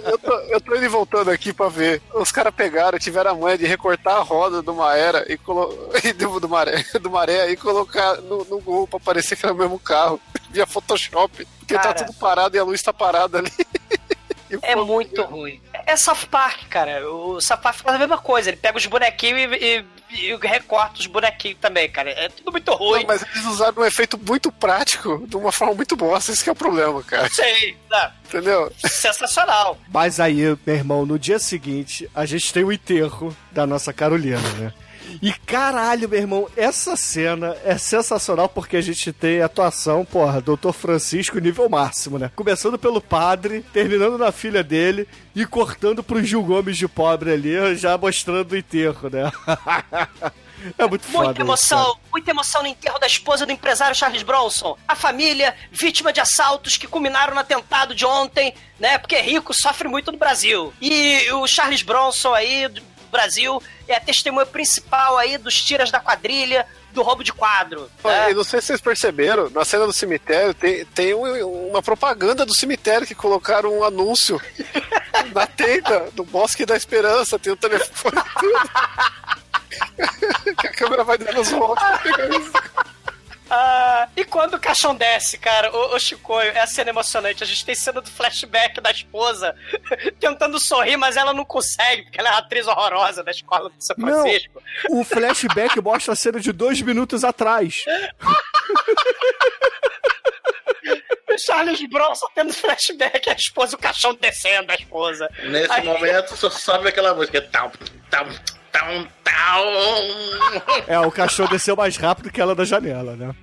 Eu, tô, eu tô indo e voltando aqui pra ver. Os caras pegaram, tiveram a manha de recortar a roda do Maera e, colo... e do, do, maré, do Maré e colocar no, no Google pra parecer que era o mesmo carro. Via Photoshop. Porque Cara. tá tudo parado e a luz tá parada ali. E É muito ruim. É South Park, cara. O South Park faz a mesma coisa. Ele pega os bonequinhos e, e- e recorta os bonequinhos também, cara. É tudo muito ruim. Não, mas eles usaram um efeito muito prático de uma forma muito bosta. Esse que é o problema, cara. Sei, não, Entendeu? sensacional. Mas aí, meu irmão, no dia seguinte, a gente tem o enterro da nossa Carolina, né? E caralho, meu irmão, essa cena é sensacional porque a gente tem atuação, porra, Dr. Francisco nível máximo, né? Começando pelo padre, terminando na filha dele e cortando pro Gil Gomes de pobre ali, já mostrando o enterro, né? é muito foda. Muita isso, emoção, cara. muita emoção no enterro da esposa do empresário Charles Bronson. A família, vítima de assaltos que culminaram no atentado de ontem, né? Porque rico sofre muito no Brasil. E o Charles Bronson aí, Brasil, é a testemunha principal aí dos tiras da quadrilha, do roubo de quadro. né? Não sei se vocês perceberam, na cena do cemitério tem, tem um- uma propaganda do cemitério que colocaram um anúncio na tenda do Bosque da Esperança, tem o telefone tudo. que a câmera vai dando as voltas. Ah, e quando o caixão desce, cara, o, o Chicoio, é a cena emocionante. A gente tem cena do flashback da esposa tentando sorrir, mas ela não consegue, porque ela é atriz horrorosa da escola do São Não, Francisco. o flashback mostra a cena de dois minutos atrás. O Charles Bronson tendo flashback, a esposa, o caixão descendo, a esposa. Nesse Aí- momento só sobe aquela música. Tal, tal, tal, tal. É, o cachorro desceu mais rápido que ela da janela, né?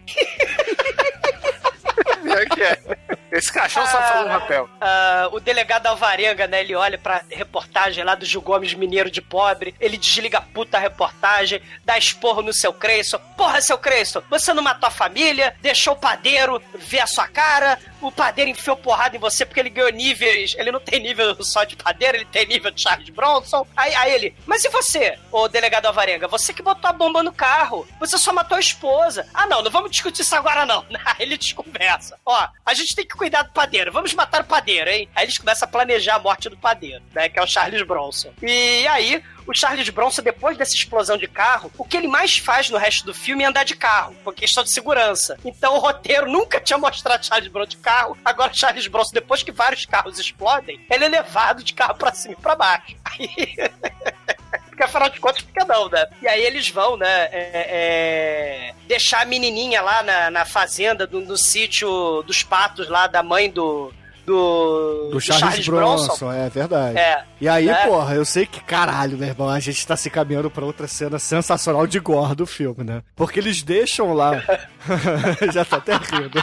É. Esse cachorro só faz um rapel. Ah, o delegado Alvarenga, né? Ele olha pra reportagem lá do Gil Gomes Mineiro de Pobre, ele desliga a puta reportagem, dá esporro no seu Creyson. Porra, seu Creyson, você não matou a família, deixou o padeiro ver a sua cara, o padeiro enfiou porrada em você porque ele ganhou níveis. Ele não tem nível só de padeiro, ele tem nível de Charles Bronson. Aí, aí ele, mas e você, ô delegado Alvarenga? Você que botou a bomba no carro, você só matou a esposa. Ah, não, não vamos discutir isso agora, não. Aí ele desconversa. Ó, a gente tem que cuidar do padeiro, vamos matar o padeiro, hein? Aí eles começam a planejar a morte do padeiro, né? Que é o Charles Bronson. E aí, o Charles Bronson, depois dessa explosão de carro, o que ele mais faz no resto do filme é andar de carro, por questão de segurança. Então o roteiro nunca tinha mostrado Charles Bronson de carro. Agora Charles Bronson, depois que vários carros explodem, ele é levado de carro pra cima e pra baixo. Aí... Porque afinal de contas, que não, né? E aí eles vão, né? é, é, deixar a menininha lá na, na fazenda, do- no sítio dos patos lá, da mãe do. Do, Do Charles, Bronson, é verdade. É. E aí, né? porra, eu sei que, caralho, meu irmão, a gente tá se caminhando pra outra cena sensacional de gore do filme, né? Porque eles deixam lá. Já tá até rindo.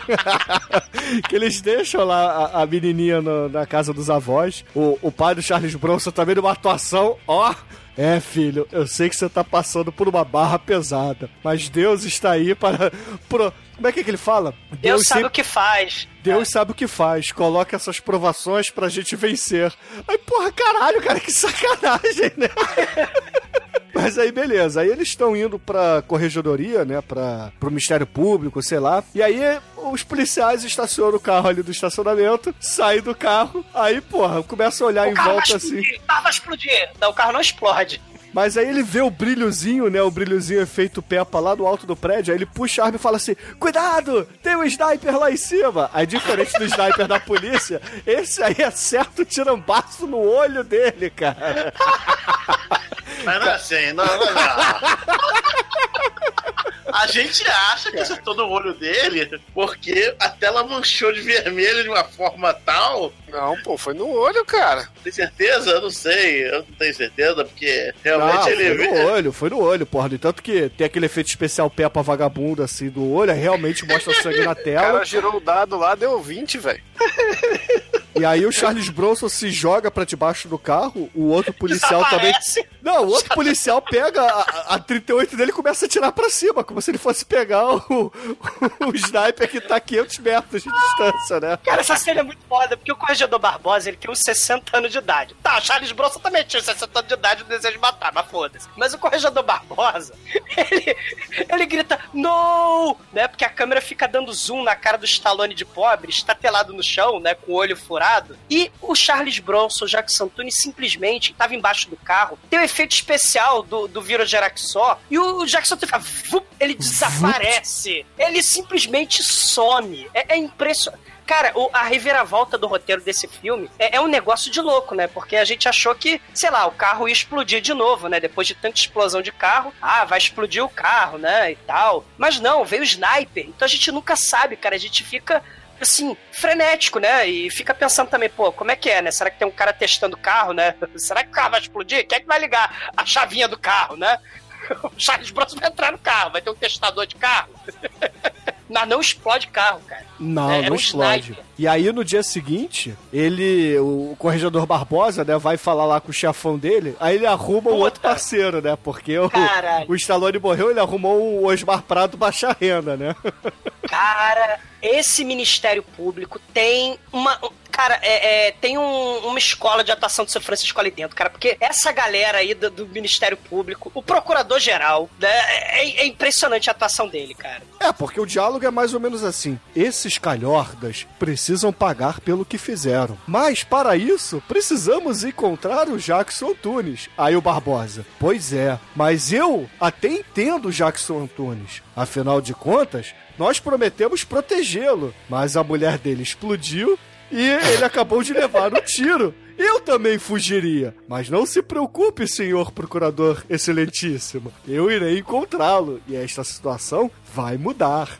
que eles deixam lá a, a menininha no- na casa dos avós. O, o pai do Charles Bronson também numa atuação, ó. É, filho, eu sei que você tá passando por uma barra pesada, mas Deus está aí para. pro- Como é que, é que ele fala? Deus sabe sempre- o que faz. Deus sabe o que faz, coloca essas provações pra gente vencer. Aí, porra, caralho, cara, que sacanagem, né? Mas aí, beleza. Aí eles estão indo pra corregedoria, né? Pra, pro Ministério Público, sei lá. E aí os policiais estacionam o carro ali do estacionamento, saem do carro, aí, porra, começa a olhar em O vai volta assim. o carro vai explodir. Não, o carro não explode. Mas aí ele vê o brilhozinho, né? O brilhozinho efeito Peppa lá do alto do prédio. Aí ele puxa a arma e fala assim: Cuidado! Tem um sniper lá em cima! Aí, diferente do sniper da polícia, esse aí acerta o tirambaço no olho dele, cara. Mas não é assim, não, não, não. A gente acha que acertou no olho dele porque a tela manchou de vermelho de uma forma tal. Não, pô, foi no olho, cara. Tem certeza? Eu não sei. Eu não tenho certeza, porque realmente Não, ele foi no olho, foi no olho, porra. No Tanto que tem aquele efeito especial Peppa vagabunda assim do olho, aí realmente mostra sangue na O tela. cara girou o dado lá, deu 20, velho. E aí o Charles Bronson se joga pra debaixo do carro, o outro policial também. Não, o outro policial pega a, a 38 dele e começa a tirar pra cima, como se ele fosse pegar o, o, sniper que tá a 500 metros de distância, né? Cara, essa cena é muito foda, porque o Corregedor Barbosa, ele tem uns 60 anos de idade. Tá, o Charles Bronson também tinha uns 60 anos de idade e o desejo de matar, mas foda-se. Mas o Corregedor Barbosa, ele, ele grita, no! Né? Porque a câmera fica dando zoom na cara do Stallone de pobre, estatelado no chão, né? Com o olho furado. E o Charles Bronson, o Jacques Santoni, simplesmente estava embaixo do carro. Tem o um efeito especial do, do Viro Geraxó. E o fica, vup, ele desaparece. Ele simplesmente some. É, é impressionante. Cara, o, a reviravolta do roteiro desse filme é, é, um negócio de louco, né? Porque a gente achou que, sei lá, o carro ia explodir de novo, né? Depois de tanta explosão de carro, ah, vai explodir o carro, né? E tal. Mas não, veio o sniper. Então a gente nunca sabe, cara. A gente fica assim, frenético, né? E fica pensando também, pô, como é que é, né? Será que tem um cara testando o carro, né? Será que o carro vai explodir? Quem é que vai ligar a chavinha do carro, né? O Charles Bronson vai entrar no carro, vai ter um testador de carro. Mas não explode carro, cara. Não, É, não é um explode. sniper. E aí no dia seguinte, ele, o corregedor Barbosa, né, vai falar lá com o chefão dele, aí ele arruma um outro parceiro, né? Porque o, o Stallone morreu, ele arrumou o Osmar Prado baixa renda, né? Cara, esse Ministério Público tem uma. Cara, é, é, tem um- uma escola de atuação de São Francisco ali dentro, cara, porque essa galera aí do, do Ministério Público, o Procurador-Geral, né, é, é impressionante a atuação dele, cara. É, porque o diálogo é mais ou menos assim. Esses calhordas precisam pagar pelo que fizeram. Mas, para isso, precisamos encontrar o Jackson Antunes. Aí o Barbosa. Pois é, mas eu até entendo o Jackson Antunes. Afinal de contas, nós prometemos protegê-lo. Mas a mulher dele explodiu e ele acabou de levar um tiro. Eu também fugiria. Mas não se preocupe, senhor procurador excelentíssimo. Eu irei encontrá-lo. E esta situação vai mudar.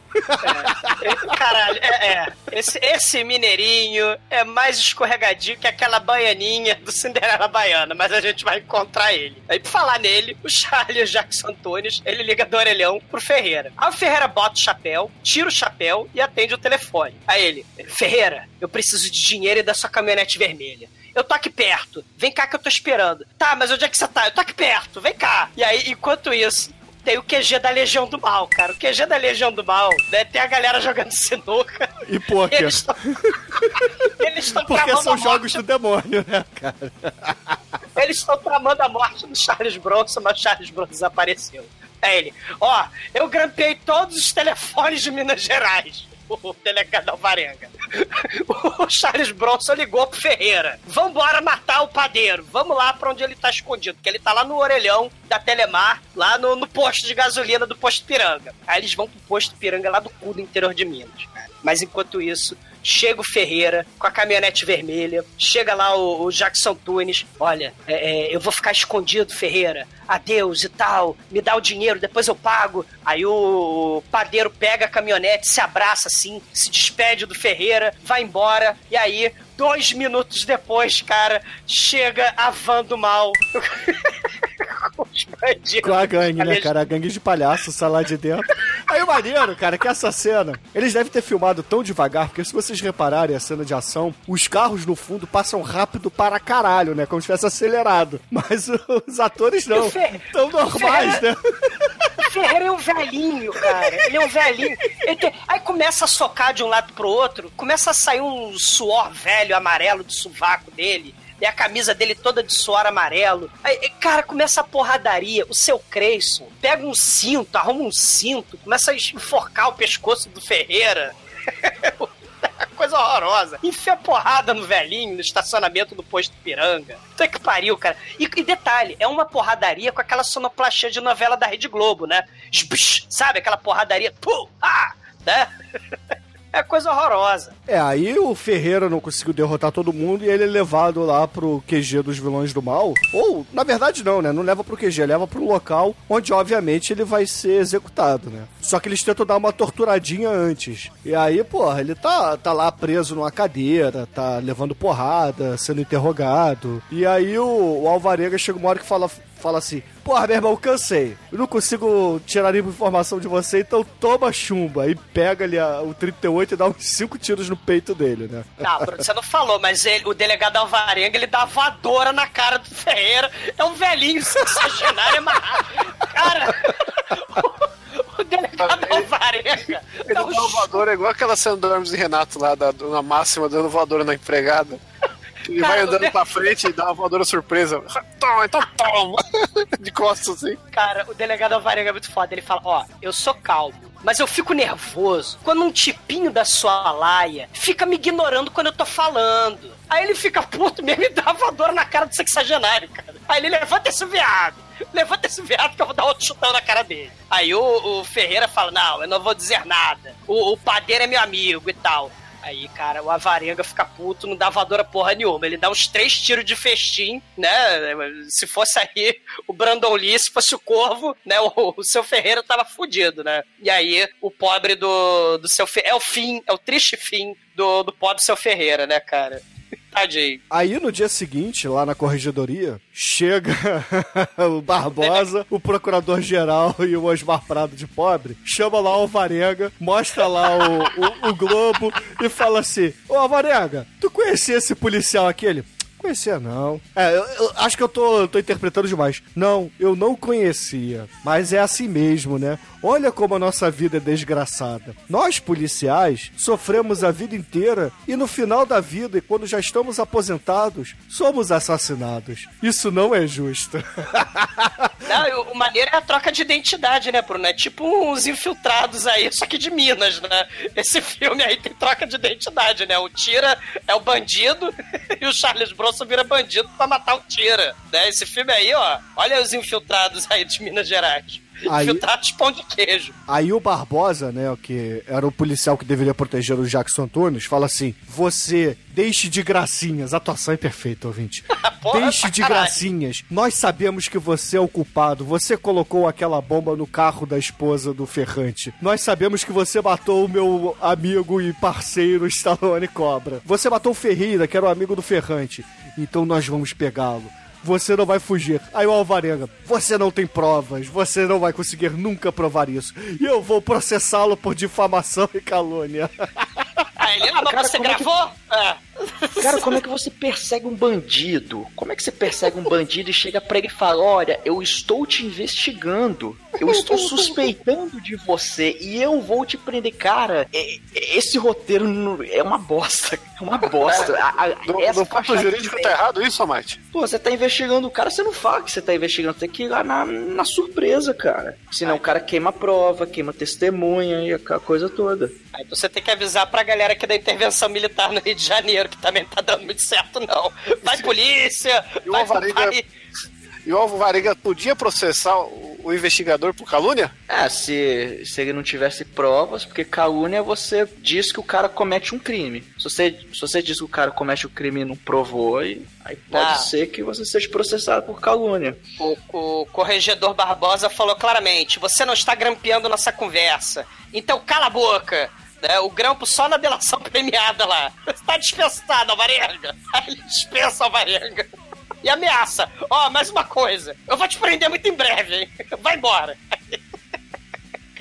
Caralho, é, é. Esse, esse mineirinho é mais escorregadio que aquela baianinha do Cinderela Baiana, mas a gente vai encontrar ele. Aí, por falar nele, o Charles Jackson Antunes, ele liga do orelhão pro Ferreira. Aí o Ferreira bota o chapéu, tira o chapéu e atende o telefone. Aí ele, Ferreira, eu preciso de dinheiro e da sua caminhonete vermelha. Eu tô aqui perto. Vem cá que eu tô esperando. Tá, mas onde é que você tá? Eu tô aqui perto. Vem cá. E aí, enquanto isso, tem o QG da Legião do Mal, cara. O QG da Legião do Mal, né? Tem a galera jogando sinuca. E pôquer. Eles estão. Eles estão Porque são a jogos morte. do demônio, né, cara? Eles estão tramando a morte do Charles Bronson, mas Charles Bronson desapareceu. É ele. Ó, eu grampeei todos os telefones de Minas Gerais. O delegado Alvarenga. O Charles Bronson ligou pro Ferreira. Vambora matar o padeiro. Vamos lá pra onde ele tá escondido. Porque ele tá lá no orelhão da Telemar, lá no, no posto de gasolina do posto Piranga. Aí eles vão pro posto Piranga lá do cu do interior de Minas. Mas enquanto isso, chega o Ferreira com a caminhonete vermelha, chega lá o, o Jackson Tunes, olha, é, é, eu vou ficar escondido, Ferreira, adeus e tal, me dá o dinheiro, depois eu pago. Aí o padeiro pega a caminhonete, se abraça assim, se despede do Ferreira, vai embora, e aí, dois minutos depois, cara, chega a van do mal. Com a gangue, né, cara? A gangue de palhaço, sai lá de dentro. Aí o maneiro, cara, que essa cena, eles devem ter filmado tão devagar, porque se vocês repararem a cena de ação, os carros no fundo passam rápido para caralho, né? Como se tivesse acelerado. Mas os atores não. Tão normais, né? Ferreira é um velhinho, cara. Ele é um velhinho. Tem- Aí começa a socar de um lado pro outro, começa a sair um suor velho amarelo do sovaco dele. E a camisa dele toda de suor amarelo. Aí, cara, começa a porradaria. O seu Creyson pega um cinto, arruma um cinto, começa a enforcar o pescoço do Ferreira. Coisa horrorosa. Enfia porrada no velhinho, no estacionamento do posto Piranga. Puta que pariu, cara. E, e detalhe, é uma porradaria com aquela sonoplastia de novela da Rede Globo, né? Sabe? Aquela porradaria. Pum! Ah! Né? É coisa horrorosa. É, aí o Ferreira não conseguiu derrotar todo mundo e ele é levado lá pro QG dos vilões do mal. Ou, na verdade, não, né? Não leva pro QG, leva pro local onde, obviamente, ele vai ser executado, né? Só que eles tentam dar uma torturadinha antes. E aí, porra, ele tá, tá lá preso numa cadeira, tá levando porrada, sendo interrogado. E aí o, o Alvarenga chega uma hora que fala. Fala assim, porra, meu irmão, cansei. Eu não consigo tirar nenhuma informação de você, então toma chumba. E pega ali a- o 38 e dá uns 5 tiros no peito dele, né? Não, Bruno, você não falou, mas ele- o delegado Alvarenga, ele dá voadora na cara do Ferreira. É um velhinho sensacionário, amarrado. Cara, o, delegado Alvarenga. Ele dá um voador, é igual aquela cena do Hermes e Renato lá, da, na máxima, dando voadora na empregada. Ele vai andando de- pra frente e dá uma voadora surpresa. Toma, então toma! De costas, assim. Cara, o delegado Alvarenga é muito foda. Ele fala: Ó, eu sou calmo, mas eu fico nervoso quando um tipinho da sua laia fica me ignorando quando eu tô falando. Aí ele fica puto mesmo e dá uma voadora na cara do sexagenário, cara. Aí ele levanta esse viado. Levanta esse viado que eu vou dar outro chutão na cara dele. Aí o, o Ferreira fala: Não, eu não vou dizer nada. O, o padeiro é meu amigo e tal. Aí, cara, o Avarenga fica puto, não dá voadora porra nenhuma. Ele dá uns três tiros de festim, né? Se fosse aí o Brandon Lee, se fosse o Corvo, né? O, o seu Ferreira tava fudido, né? E aí, o pobre do, do seu Ferreira. É o fim, é o triste fim do, do pobre seu Ferreira, né, cara? Tadinho. Aí no dia seguinte, lá na corregedoria, chega o Barbosa, o procurador-geral e o Osmar Prado de pobre, chama lá o Alvarenga, mostra lá o, o, o Globo e fala assim: Ô Alvarenga, tu conhecia esse policial aquele? Conhecia não. É, eu, eu acho que eu tô, tô interpretando demais. Não, eu não conhecia. Mas é assim mesmo, né? Olha como a nossa vida é desgraçada. Nós, policiais, sofremos a vida inteira e no final da vida, e quando já estamos aposentados, somos assassinados. Isso não é justo. Não, o maneiro é a troca de identidade, né, Bruno? É tipo uns infiltrados aí, só que de Minas, né? Esse filme aí tem troca de identidade, né? O Tira é o bandido e o Charles Bronson vira bandido pra matar o Tira, né? Esse filme aí, ó, olha os infiltrados aí de Minas Gerais. Aí- Infiltrados pão de queijo. Aí o Barbosa, né, o que era o policial que deveria proteger o Jackson Antunes, fala assim: Você deixe de gracinhas. A atuação é perfeita, ouvinte. Porra, deixe de caralho. gracinhas. Nós sabemos que você é o culpado. Você colocou aquela bomba no carro da esposa do Ferrante. Nós sabemos que você matou o meu amigo e parceiro Stallone Cobra. Você matou o Ferreira, que era o amigo do Ferrante. Então nós vamos pegá-lo. Você não vai fugir. Aí o Alvarenga, você não tem provas, você não vai conseguir nunca provar isso. E eu vou processá-lo por difamação e calúnia. Aí ele, ah, mas Cara, você como é que- gravou? É. Cara, como é que você persegue um bandido? Como é que você persegue um bandido e chega pra ele e fala: Olha, eu estou te investigando, eu estou suspeitando de você e eu vou te prender. Cara, é- é- esse roteiro não- é uma bosta. É uma bosta. A- a- Do, essa jurídico tá errado isso, Amate? Pô, você tá investigando o cara, você não fala que você tá investigando, tem que ir lá na, na surpresa, cara. Senão o cara queima a prova, queima testemunha e aquela coisa toda. Aí você tem que avisar pra galera aqui da intervenção militar no Rio de Janeiro, que também não tá dando muito certo, não. Vai polícia, E o Alvarenga- vai- E o Alvarenga podia processar o, investigador por calúnia? É, se, se ele não tivesse provas, porque calúnia você diz que o cara comete um crime. Se você, se você diz que o cara comete o crime e não provou, aí, aí pode Ah. ser que você seja processado por calúnia. O, o corregedor Barbosa falou claramente: você não está grampeando nossa conversa. Então cala a boca. Né? O grampo só na delação premiada lá. Está dispensado, Alvarenga. Aí ele dispensa Alvarenga. E ameaça: ó, mais uma coisa. Eu vou te prender muito em breve, hein? Vai embora.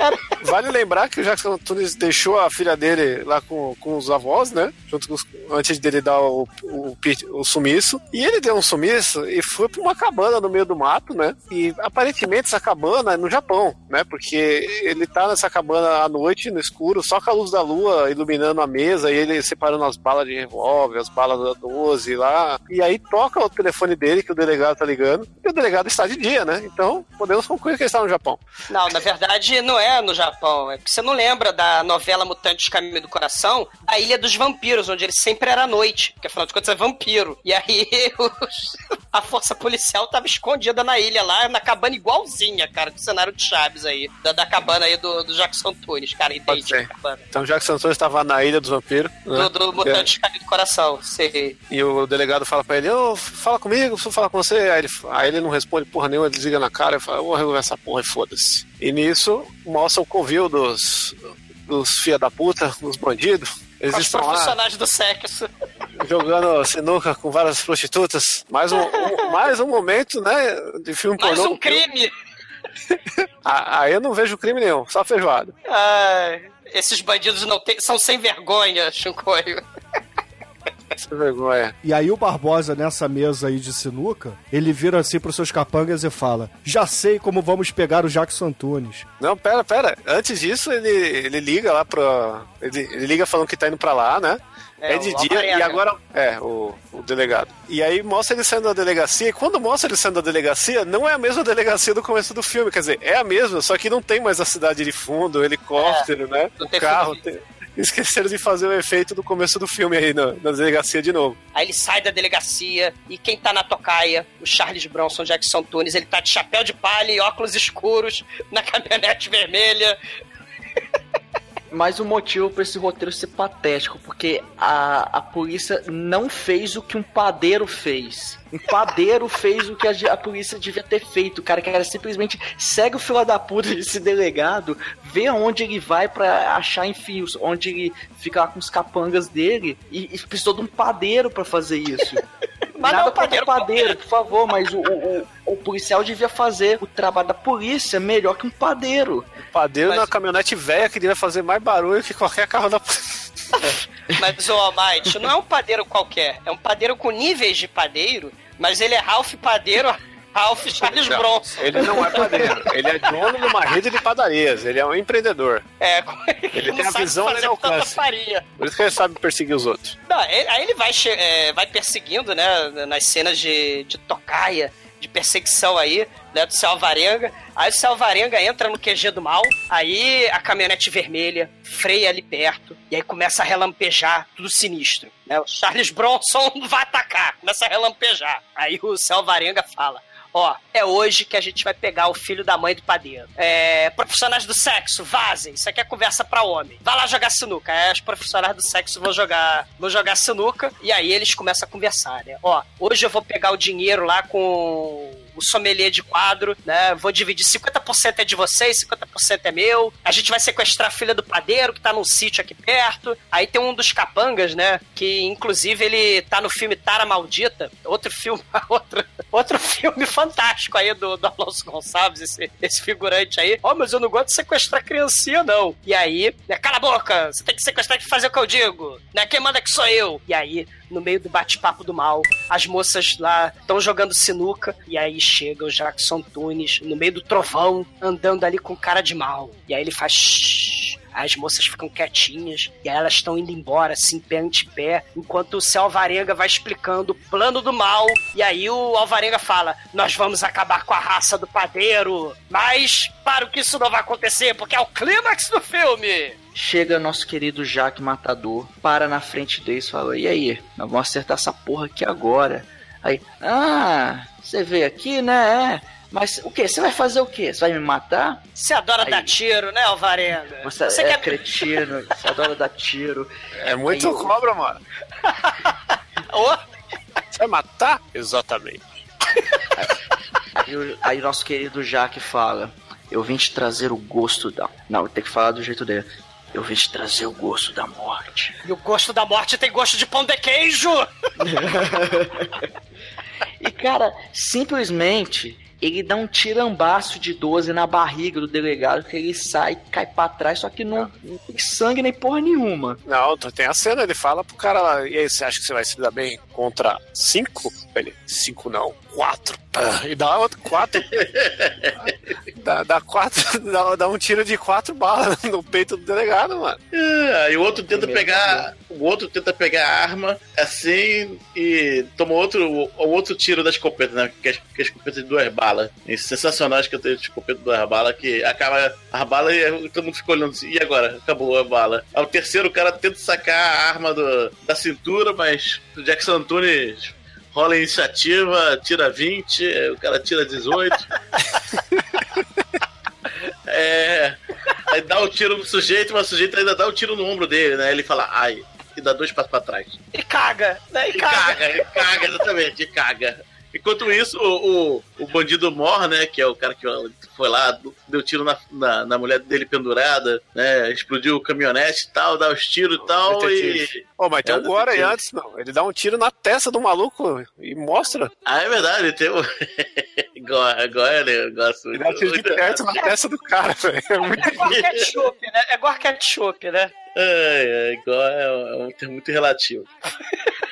Cara, Vale lembrar que o Jackson Antunes deixou a filha dele lá com, com os avós, né? Junto com os, antes dele dar o, o, o sumiço. E ele deu um sumiço e foi pra uma cabana no meio do mato, né? E aparentemente essa cabana é no Japão, né? Porque ele tá nessa cabana à noite, no escuro, só com a luz da lua iluminando a mesa e ele separando as balas de revólver, as balas da 12 lá. E aí toca o telefone dele, que o delegado tá ligando. E o delegado está de dia, né? Então podemos concluir que ele está no Japão. Não, na verdade não é no Japão. É porque você não lembra da novela Mutantes Caminho do Coração, a Ilha dos Vampiros, onde ele sempre era à noite. Porque afinal de contas é vampiro. E aí os- a força policial tava escondida na ilha lá, na cabana igualzinha, cara, do cenário de Chaves aí. Da, da cabana aí do, do Jackson Tunes, cara, idêntica cabana. Então Jackson Antunes estava na ilha dos vampiros. né? Do, do Mutantes Caminho do Coração. Sei. E o delegado fala pra ele, ô, fala comigo, preciso falar com você. Aí ele, aí ele não responde porra nenhuma, ele desliga na cara e fala, eu vou resolver essa porra e foda-se. E nisso, mostra o covil dos, dos filha da puta, dos bandidos. Eles Os estão lá profissionais do sexo. jogando sinuca com várias prostitutas. Mais um, um- mais um momento, né, de filme Mais pornô. um crime. Aí eu não vejo crime nenhum, só feijoada. Ai, esses bandidos não tem, são sem vergonha, Chuncoio. Essa vergonha. E aí o Barbosa, nessa mesa aí de sinuca, ele vira assim pros seus capangas e fala: Já sei como vamos pegar o Jackson Antunes. Não, pera, pera. Antes disso, ele, ele liga lá pra. Ele, ele liga falando que tá indo pra lá, né? É, É, de dia e agora. É, o, o delegado. E aí mostra ele saindo da delegacia. E quando mostra ele saindo da delegacia, não é a mesma delegacia do começo do filme. Quer dizer, é a mesma, só que não tem mais a cidade de fundo, o helicóptero, né? não O carro. tem- Esqueceram de fazer o efeito do começo do filme aí na, na delegacia de novo. Aí ele sai da delegacia e quem tá na tocaia, o Charles Bronson Jackson Tunes, ele tá de chapéu de palha e óculos escuros na caminhonete vermelha. Mais um motivo pra esse roteiro ser patético, porque a, a polícia não fez o que um padeiro fez. Um padeiro fez o que a, a polícia devia ter feito, cara, que era simplesmente segue o filho da puta desse delegado, vê aonde ele vai pra achar enfios, onde ele fica lá com os capangas dele, e, e precisou de um padeiro pra fazer isso. Mas não Nada é um padeiro padeiro, por favor, mas o, o, o- o policial devia fazer o trabalho da polícia melhor que um padeiro. O padeiro Mas- na caminhonete velha que devia fazer mais barulho que qualquer carro da Mas, ô Almighty, não é um padeiro qualquer. É um padeiro com níveis de padeiro, mas ele é Ralph Padeiro, Ralph Charles Não, Bronson. Ele não é padeiro, ele é dono de uma rede de padarias, ele é um empreendedor. É, Ele tem a visão, alcança. tanta farinha. Por isso que ele sabe perseguir os outros. Não, ele- aí ele vai, é, vai perseguindo, né, nas cenas de, de tocaia, de perseguição aí, né, do Céu Alvarenga. Aí o Céu Alvarenga entra no QG do mal, aí a caminhonete vermelha freia ali perto, e aí começa a relampejar, tudo sinistro. Né? O Charles Bronson vai atacar, começa a relampejar. Aí o Céu Alvarenga fala... Ó, é hoje que a gente vai pegar o filho da mãe do padeiro. É, profissionais do sexo, vazem. Isso aqui é conversa pra homem. Vai lá jogar sinuca. Aí os profissionais do sexo vão jogar, vão jogar sinuca. E aí eles começam a conversar, né? Ó, hoje eu vou pegar o dinheiro lá com o sommelier de quadro, né? Vou dividir 50% é de vocês, 50% é meu. A gente vai sequestrar a filha do padeiro, que tá num sítio aqui perto. Aí tem um dos capangas, né? Que inclusive ele tá no filme Tara Maldita, outro filme, outro, outro filme fantástico aí do, do Alonso Gonçalves, esse, esse figurante aí. Ó, mas eu não gosto de sequestrar criancinha, não. E aí, né, cala a boca, você tem que sequestrar e fazer o que eu digo. Né? Quem manda que sou eu. E aí, no meio do bate-papo do mal, as moças lá estão jogando sinuca, e aí chega o Jackson Tunes no meio do trovão, andando ali com cara de mal. E aí ele faz. "Shh". As moças ficam quietinhas e aí elas estão indo embora, assim, pé ante pé, enquanto o Céu Alvarenga vai explicando o plano do mal. E aí o Alvarenga fala: Nós vamos acabar com a raça do padeiro. Mas, para que isso não vai acontecer, porque é o clímax do filme. Chega nosso querido Jaque Matador, para na frente deles e fala: E aí, nós vamos acertar essa porra aqui agora. Aí, ah, você veio aqui, né? É. Mas o que? Você vai fazer o quê? Você vai me matar? Você adora Aí. dar tiro, né, Alvarenga? Você, é quer cretino, você adora dar tiro. É muito Aí cobra, mano. Ô, Você vai matar? Exatamente. Aí, o- aí nosso querido Jaque fala: Eu vim te trazer o gosto da. Não, tem que falar do jeito dele. Eu vim te trazer o gosto da morte. E o gosto da morte tem gosto de pão de queijo! E cara, simplesmente ele dá um tirambaço de 12 na barriga do delegado que ele sai e cai pra trás, só que não, não tem sangue nem porra nenhuma. Não, tem a cena, ele fala pro cara lá, e aí, você acha que você vai se dar bem contra cinco? Ele, cinco não, quatro. Pá, E dá outro quatro. dá, dá quatro, dá, dá um tiro de quatro balas no peito do delegado, mano. É, aí o outro tenta pegar. O outro tenta pegar a arma assim e toma outro, o, o outro tiro da escopeta, né? Que é, que é a escopeta de duas balas. É sensacional que eu tenho escopeta de duas balas, que acaba a bala e todo mundo fica olhando assim, e agora? Acabou a bala. Aí o terceiro o cara tenta sacar a arma do, da cintura, mas o Jackson Antunes rola a iniciativa, tira 20, o cara tira 18. É. Aí dá o tiro no sujeito, mas o sujeito ainda dá o tiro no ombro dele, né? Ele fala, ai, e dá dois passos pra trás. E caga, né? E E caga. caga, e caga, exatamente, e caga. Enquanto isso, o, o, o bandido Mor, né, que é o cara que foi lá, deu tiro na, na, na mulher dele pendurada, né, explodiu o caminhonete e tal, dá os tiros e tal, Detetive. e... Ô, mas tem É, um gore aí antes, não. Ele dá um tiro na testa do maluco e mostra. Ah, é verdade, tem o... Agora, agora eu gosto Ele dá um tiro de perto na testa do cara, velho. É muito É igual ketchup, né? É igual ketchup, né? Ai, ai, igual é, um- é um termo muito relativo.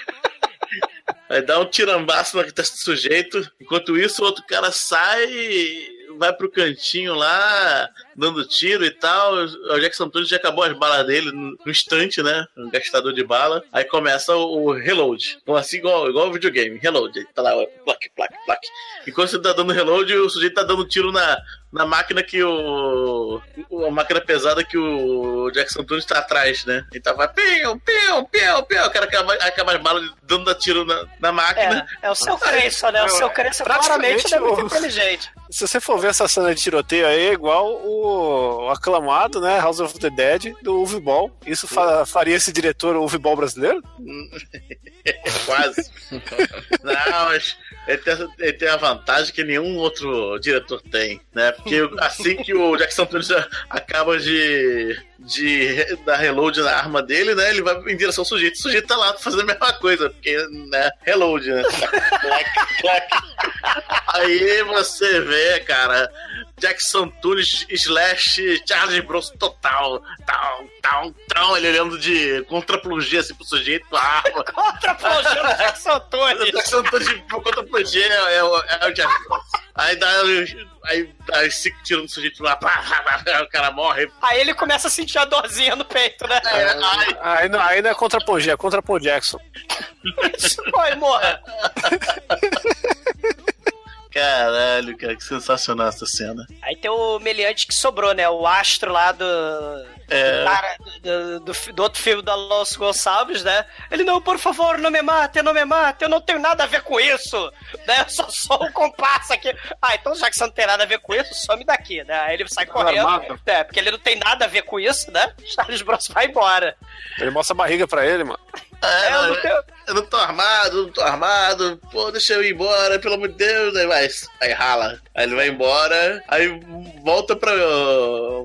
Aí dá um tirambaço no sujeito. Enquanto isso, o outro cara sai vai pro cantinho lá, dando tiro e tal. O Jackson Antunes já acabou as balas dele no instante, né? Um gastador de bala. Aí começa o, reload. Então, assim, igual, igual o videogame, reload. Aí tá lá, plaque, plaque, plaque. Enquanto você tá dando reload, o sujeito tá dando tiro na, na máquina que o. A máquina pesada que o Jackson Tunes tá atrás, né? Ele tava piu, piu, piu, piu. O cara acaba, acaba as balas dando tiro na, na máquina. É, é o seu crença, né? O seu crença claramente é muito inteligente. Se você for ver essa cena de tiroteio aí, é igual o aclamado, né? House of the Dead do Uwe Ball. Isso fa faria esse diretor Uwe Ball brasileiro? Quase. Não, mas ele tem, ele tem a vantagem que nenhum outro diretor tem, né? Porque assim que o Jackson Tunes acaba de, de dar reload na arma dele, né? Ele vai em direção ao sujeito. O sujeito tá lá fazendo a mesma coisa, porque, né? Reload, né? clac, clac. Aí você vê, cara, Jackson Tunes slash Charles Bronson total. Tal, tal, tal. Ele olhando de contraplogia assim pro sujeito com a arma. contraplogia do Jackson Tunes. Jackson Tunes contraplogia é, é, o, é o Charles Bronson. Aí dá, aí dá cinco tiros no sujeito lá, pá, pá, pá, o cara morre. Aí ele começa a sentir a dorzinha no peito, né? É, aí, aí, não, aí não é contra Paul é contra Paul Jackson. Vai, morra. Caralho, cara, que sensacional essa cena. Aí tem o meliante que sobrou, né? O astro lá do. É. Cara, do, do, do, outro filme da Los Gonçalves, né? Ele, não, por favor, não me mate, não me mate, eu não tenho nada a ver com isso, né? Eu só sou um compasso aqui. Ah, então já que você não tem nada a ver com isso, some daqui, né? Aí ele sai correndo. É, porque ele não tem nada a ver com isso, né? Charles Bros vai embora. Ele mostra a barriga pra ele, mano. É, eu, não tenho... eu não tô armado, não tô armado, pô, deixa eu ir embora, pelo amor de Deus, aí vai, aí rala. Aí ele vai embora, aí volta pra.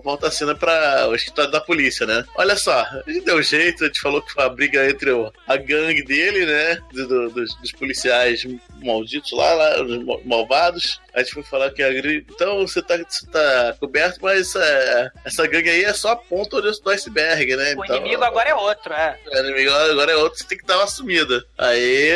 Volta a cena pra o escritório da polícia, né? Olha só, a gente deu jeito, a gente falou que foi a briga entre o, a gangue dele, né? Do, dos, dos, policiais malditos lá, lá, os malvados. A gente foi falar que a Então você tá, você tá coberto, mas é, essa gangue aí é só a ponta do iceberg, né? O então, inimigo agora é outro, é. O inimigo agora é outro, você tem que dar uma sumida. Aí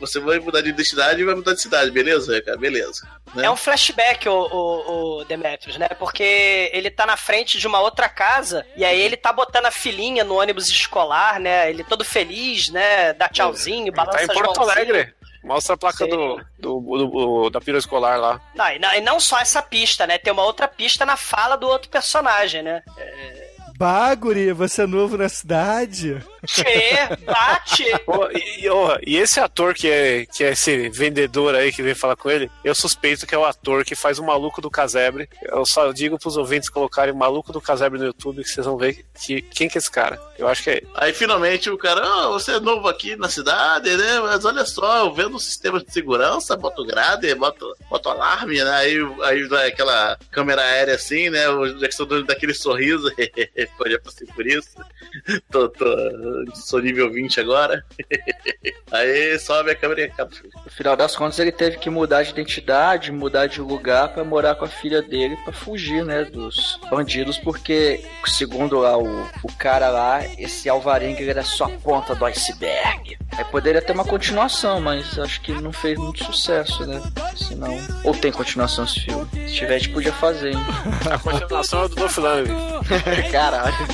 você vai mudar de identidade e vai mudar de cidade, beleza, cara? Beleza. Né? É um flashback, o, o, o, Demetrius, né? Porque ele tá na frente de uma outra casa e aí ele tá botando a filhinha no ônibus escolar, né? Ele todo feliz, né? Dá tchauzinho, balança tá em Porto Alegre. Mostra a placa do, do, do, da pira escolar lá. Não e, não, e não só essa pista, né? Tem uma outra pista na fala do outro personagem, né? É... Baguri, você é novo na cidade? Che, bate! Oh, e, oh, e, esse ator que é, que é esse vendedor aí que vem falar com ele, eu suspeito que é o ator que faz o maluco do casebre. Eu só digo pros ouvintes colocarem maluco do casebre no YouTube que vocês vão ver que, quem que é esse cara. Eu acho que é ele. Aí finalmente o cara, oh, você é novo aqui na cidade, né? Mas olha só, eu vendo o sistema de segurança, boto grade, boto, boto alarme, né? Aí, aí vai aquela câmera aérea assim, né? O Jackson daquele sorriso, pode já passei por isso. tô, tô sou nível 20 agora. Aí sobe a câmera e acaba. No final das contas, ele teve que mudar de identidade, mudar de lugar para morar com a filha dele para fugir, né, dos bandidos, porque, segundo lá o, o cara lá, esse Alvarenga era só a ponta do iceberg. Aí poderia ter uma continuação, mas acho que não fez muito sucesso, né? Senão. Ou tem continuação esse filme? Se tiver, a gente podia fazer, hein? a continuação é do Dolph Lundgren. Caralho.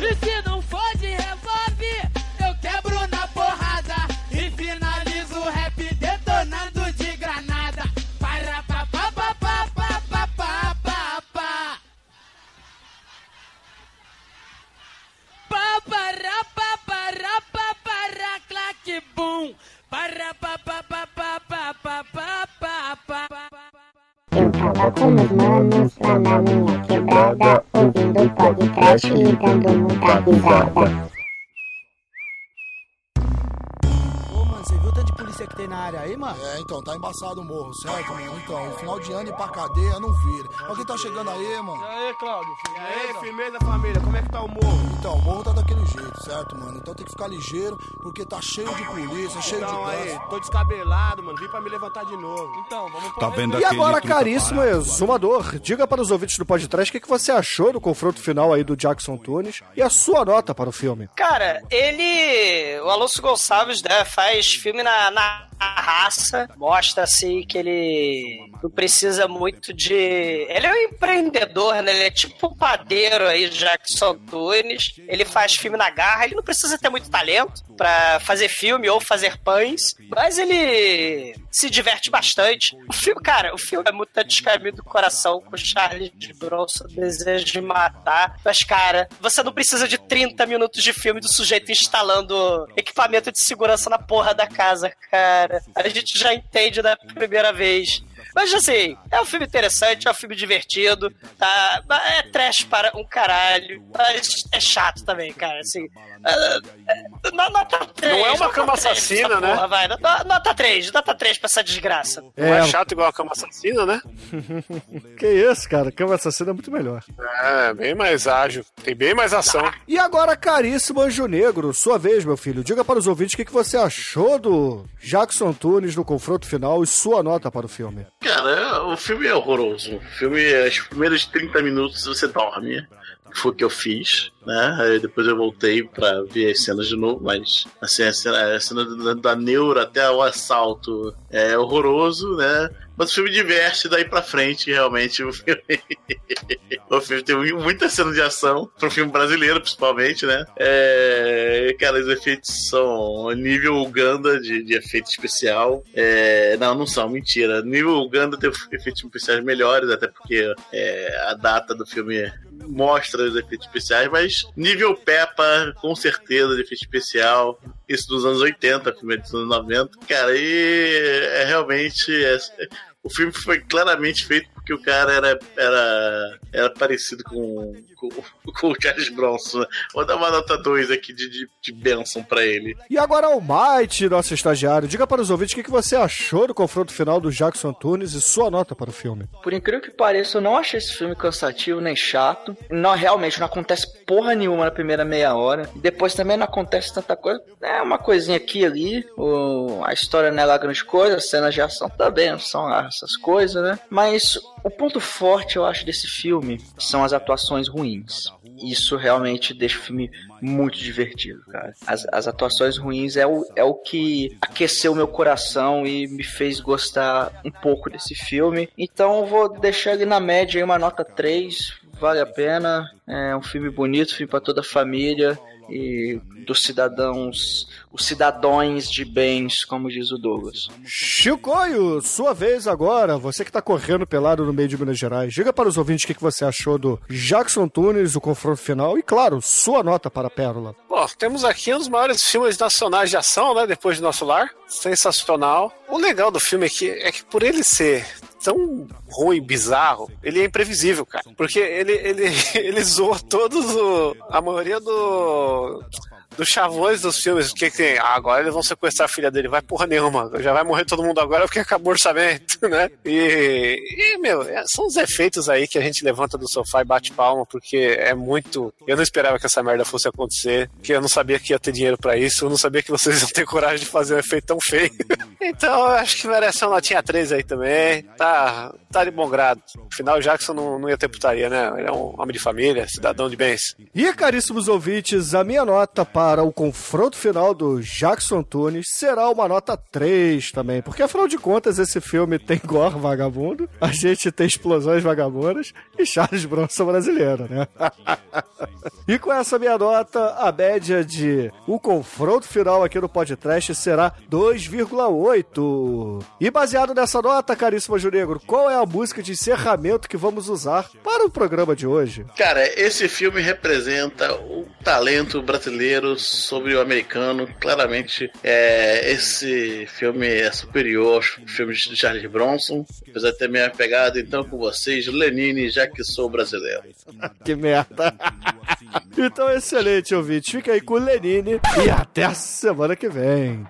E se não for de revólver, eu quebro na porrada e finalizo o rap detonando de granada. Para pa pa pa pa pa pa pa pa pa. Pa para pa para pa para claque bum. Para pa pa pa pa pa pa pa pa pa. Eu tava com meus manos lá na minha quebrada, ouvindo podcast e dando muita risada. Polícia que tem na área aí, mano? É, então, tá embaçado o morro, certo, mano? Então, final de ano e pra cadeia não vira. Alguém tá chegando aí, mano? E aí, Cláudio? E aí, firmeza, família? Como é que tá o morro? Então, o morro tá daquele jeito, certo, mano? Então tem que ficar ligeiro, porque tá cheio de polícia, cheio Então, de aí, trânsito. tô descabelado, mano. Vim pra me levantar de novo. Então, vamos Tá vendo E agora, caríssimo exumador, diga para os ouvintes do podcast o que, que você achou do confronto final aí do Jackson Tunes e a sua nota para o filme. Cara, ele. O Alonso Gonçalves né, faz filme na, na Bye. Raça, mostra assim que ele não precisa muito de. Ele é um empreendedor, né? Ele é tipo o padeiro aí, Jackson Tunes. Ele faz filme na garra, ele não precisa ter muito talento pra fazer filme ou fazer pães, mas ele se diverte bastante. O filme, cara, o filme é muito descaminho do coração com o Charles Bronson, desejo de matar. Mas, cara, você não precisa de 30 minutos de filme do sujeito instalando equipamento de segurança na porra da casa, cara. A gente já entende da primeira vez. Mas assim, é um filme interessante, é um filme divertido, tá? É trash para um caralho, mas é chato também, cara, assim. ah, ah, Nota 3. Não é uma cama 3 assassina, né? porra, vai. Nota nota 3, nota 3 pra essa desgraça. Não é chato igual a cama assassina, né? que isso, cara, Cama Assassina é muito melhor. É, bem mais ágil. Tem bem mais ação. E agora, caríssimo Anjo Negro, sua vez, meu filho. Diga para os ouvintes o que, que você achou do Jackson Tunes no confronto final e sua nota para o filme. Cara, o filme é horroroso. O filme, os primeiros 30 minutos você dorme. Foi o que eu fiz, né? Aí depois eu voltei pra ver as cenas de novo, mas assim, a cena, a cena da, da neura até o assalto é horroroso, né? Mas o filme diverte daí pra frente, realmente. O filme, o filme tem muita cena de ação, pro filme brasileiro, principalmente, né? É, cara, os efeitos são nível Uganda de, de efeito especial. É, não, não são, mentira. Nível Uganda tem efeitos especiais melhores, até porque é, a data do filme mostra os efeitos especiais, mas nível Peppa, com certeza, de efeito especial. Isso dos anos 80, filme dos anos 90. Cara, e é realmente. é- o filme foi claramente feito porque o cara era, era, era parecido com, com, com o Charles Bronson. Vou dar uma nota 2 aqui de, de, de bênção pra ele. E agora o Might, nosso estagiário. Diga para os ouvintes o que, que você achou do confronto final do Jackson Tunes e sua nota para o filme. Por incrível que pareça, eu não achei esse filme cansativo nem chato. Não, realmente não acontece porra nenhuma na primeira meia hora. Depois também não acontece tanta coisa. É uma coisinha aqui e ali. O, a história não é lá grande coisa, as cenas de ação também não são lá essas coisas, né? Mas o ponto forte, eu acho, desse filme são as atuações ruins. Isso realmente deixa o filme muito divertido, cara. As, as atuações ruins é o, é o que aqueceu meu coração e me fez gostar um pouco desse filme. Então eu vou deixar ele na média uma nota 3. Vale a pena. É um filme bonito, filme para toda a família. E dos cidadãos, os cidadãos de bens, como diz o Douglas. Chicoio, sua vez agora. Você que tá correndo pelado no meio de Minas Gerais. Diga para os ouvintes o que, que você achou do Jackson Tunes, o confronto final. E, claro, sua nota para a Pérola. Bom, temos aqui um dos maiores filmes nacionais de ação, né? Depois de Nosso Lar. Sensacional. O legal do filme é que, é que por ele ser tão ruim, bizarro, ele é imprevisível, cara. Porque ele, ele, ele zoa todos o, a maioria do dos chavões dos filmes, o que que tem? Ah, agora eles vão sequestrar a filha dele, vai porra nenhuma, já vai morrer todo mundo agora porque acabou o orçamento, né? E, e meu, é- são os efeitos aí que a gente levanta do sofá e bate palma, porque é muito. Eu não esperava que essa merda fosse acontecer, que eu não sabia que ia ter dinheiro pra isso, eu não sabia que vocês iam ter coragem de fazer um efeito tão feio. então, eu acho que merece uma notinha 3 aí também. Tá, tá de bom grado. Afinal, o Jackson não, não ia ter putaria, né? Ele é um homem de família, cidadão de bens. E, caríssimos ouvintes, a minha nota para o confronto final do Jackson Tunes será uma nota 3 também, porque afinal de contas esse filme tem gore vagabundo, a gente tem explosões vagabundas e Charles Bronson brasileiro, né? e com essa minha nota, a média de o confronto final aqui no podcast será 2,8. E baseado nessa nota, caríssimo Anjo Negro, qual é a música de encerramento que vamos usar para o programa de hoje? Cara, esse filme representa o talento brasileiro sobre o americano. Claramente, é, esse filme é superior aos filmes de Charles Bronson. Apesar de ter minha pegada, então, com vocês, Lenine, já que sou brasileiro. que merda. então, excelente, ouvinte. Fica aí com o Lenine e até a semana que vem.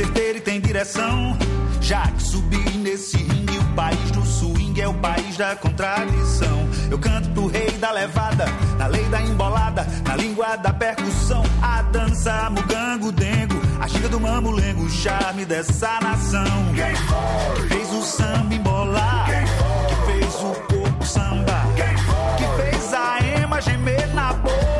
E tem direção. Já que subi nesse ringue, o país do swing é o país da contradição. Eu canto pro rei da levada, na lei da embolada, na língua da percussão. A dança, mugango, dengo, a ginga do mamulengo, o charme dessa nação. Quem foi? Que fez o samba embolar, Quem foi? que fez o corpo samba, Quem foi? que fez a ema gemer na boa.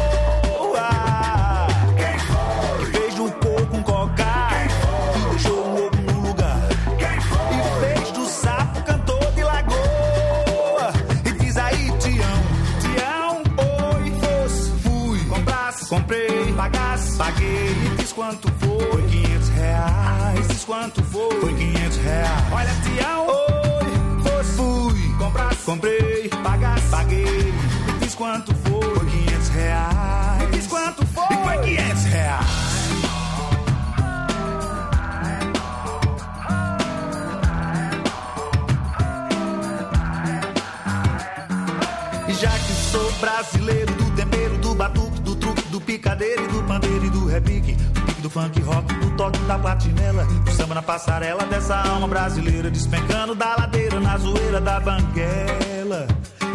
Quanto foi, foi 500 reais. Diz quanto foi, foi 500 reais. Olha, Tião, oi, fosse, fui, comprasse, comprei, pagasse, paguei. Diz quanto foi, foi 500 reais. Diz quanto foi, e foi 500 reais. E já que sou brasileiro do tempero, do batuque, do truque, do picadeiro e do pandeiro e do repique, do funk rock, do toque da platinela, do samba na passarela dessa alma brasileira, despencando da ladeira na zoeira da banguela.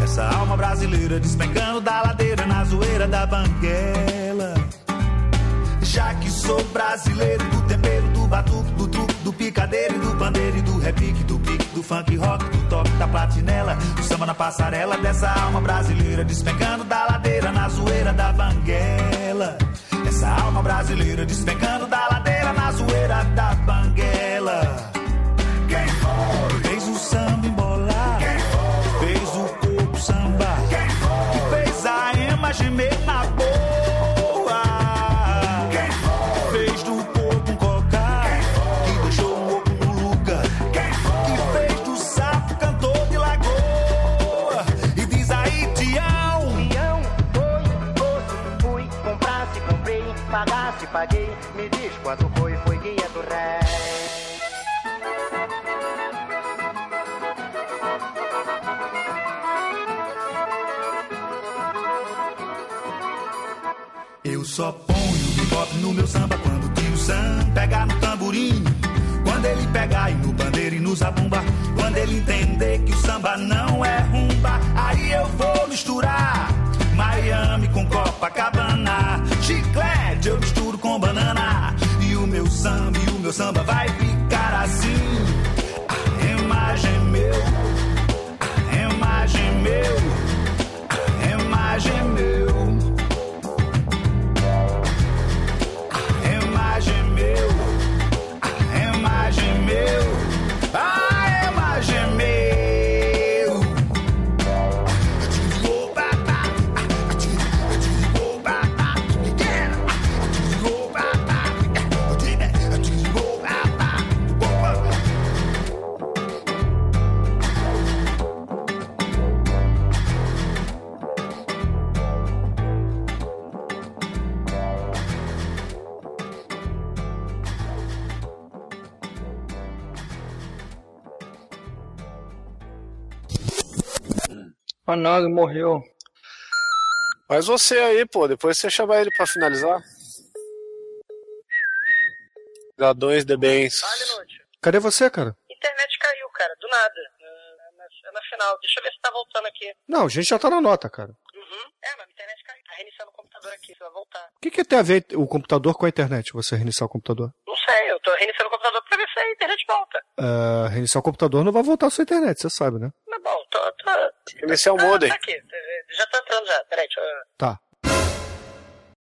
Essa alma brasileira despencando da ladeira na zoeira da banguela. Já que sou brasileiro do tempero, do batuque, do truque, do picadeiro do pandeiro e do repique, do pique, do funk rock, do toque da platinela, do samba na passarela dessa alma brasileira, despencando da ladeira na zoeira da banguela. Essa alma brasileira despencando da ladeira na zoeira da banguela. Quem foi? Fez o samba embolar. Meu samba quando o tio Sam pegar no tamborim. Quando ele pegar e no pandeiro e no zabumba. Quando ele entender que o samba não é rumba. Aí eu vou misturar Miami com Copacabana. Chiclete eu misturo com banana. E o meu samba, e o meu samba vai O Nog morreu. Mas você aí, pô, depois você chama ele pra finalizar. Gadões de bens. Cadê você, cara? Internet caiu, cara, do nada. É na, é na final. Deixa eu ver se tá voltando aqui. Não, a gente já tá na nota, cara. Uhum. É, mas a internet caiu. Tá reiniciando o computador aqui, você vai voltar. O que, que tem a ver o computador com a internet, você reiniciar o computador? Não sei, eu tô reiniciando o computador pra ver se a internet volta. Uh, reiniciar o computador não vai voltar a sua internet, você sabe, né? Mas bom, tô. tô Reiniciar o modem. Tá aqui, já tá entrando já. Peraí, deixa eu. Tá.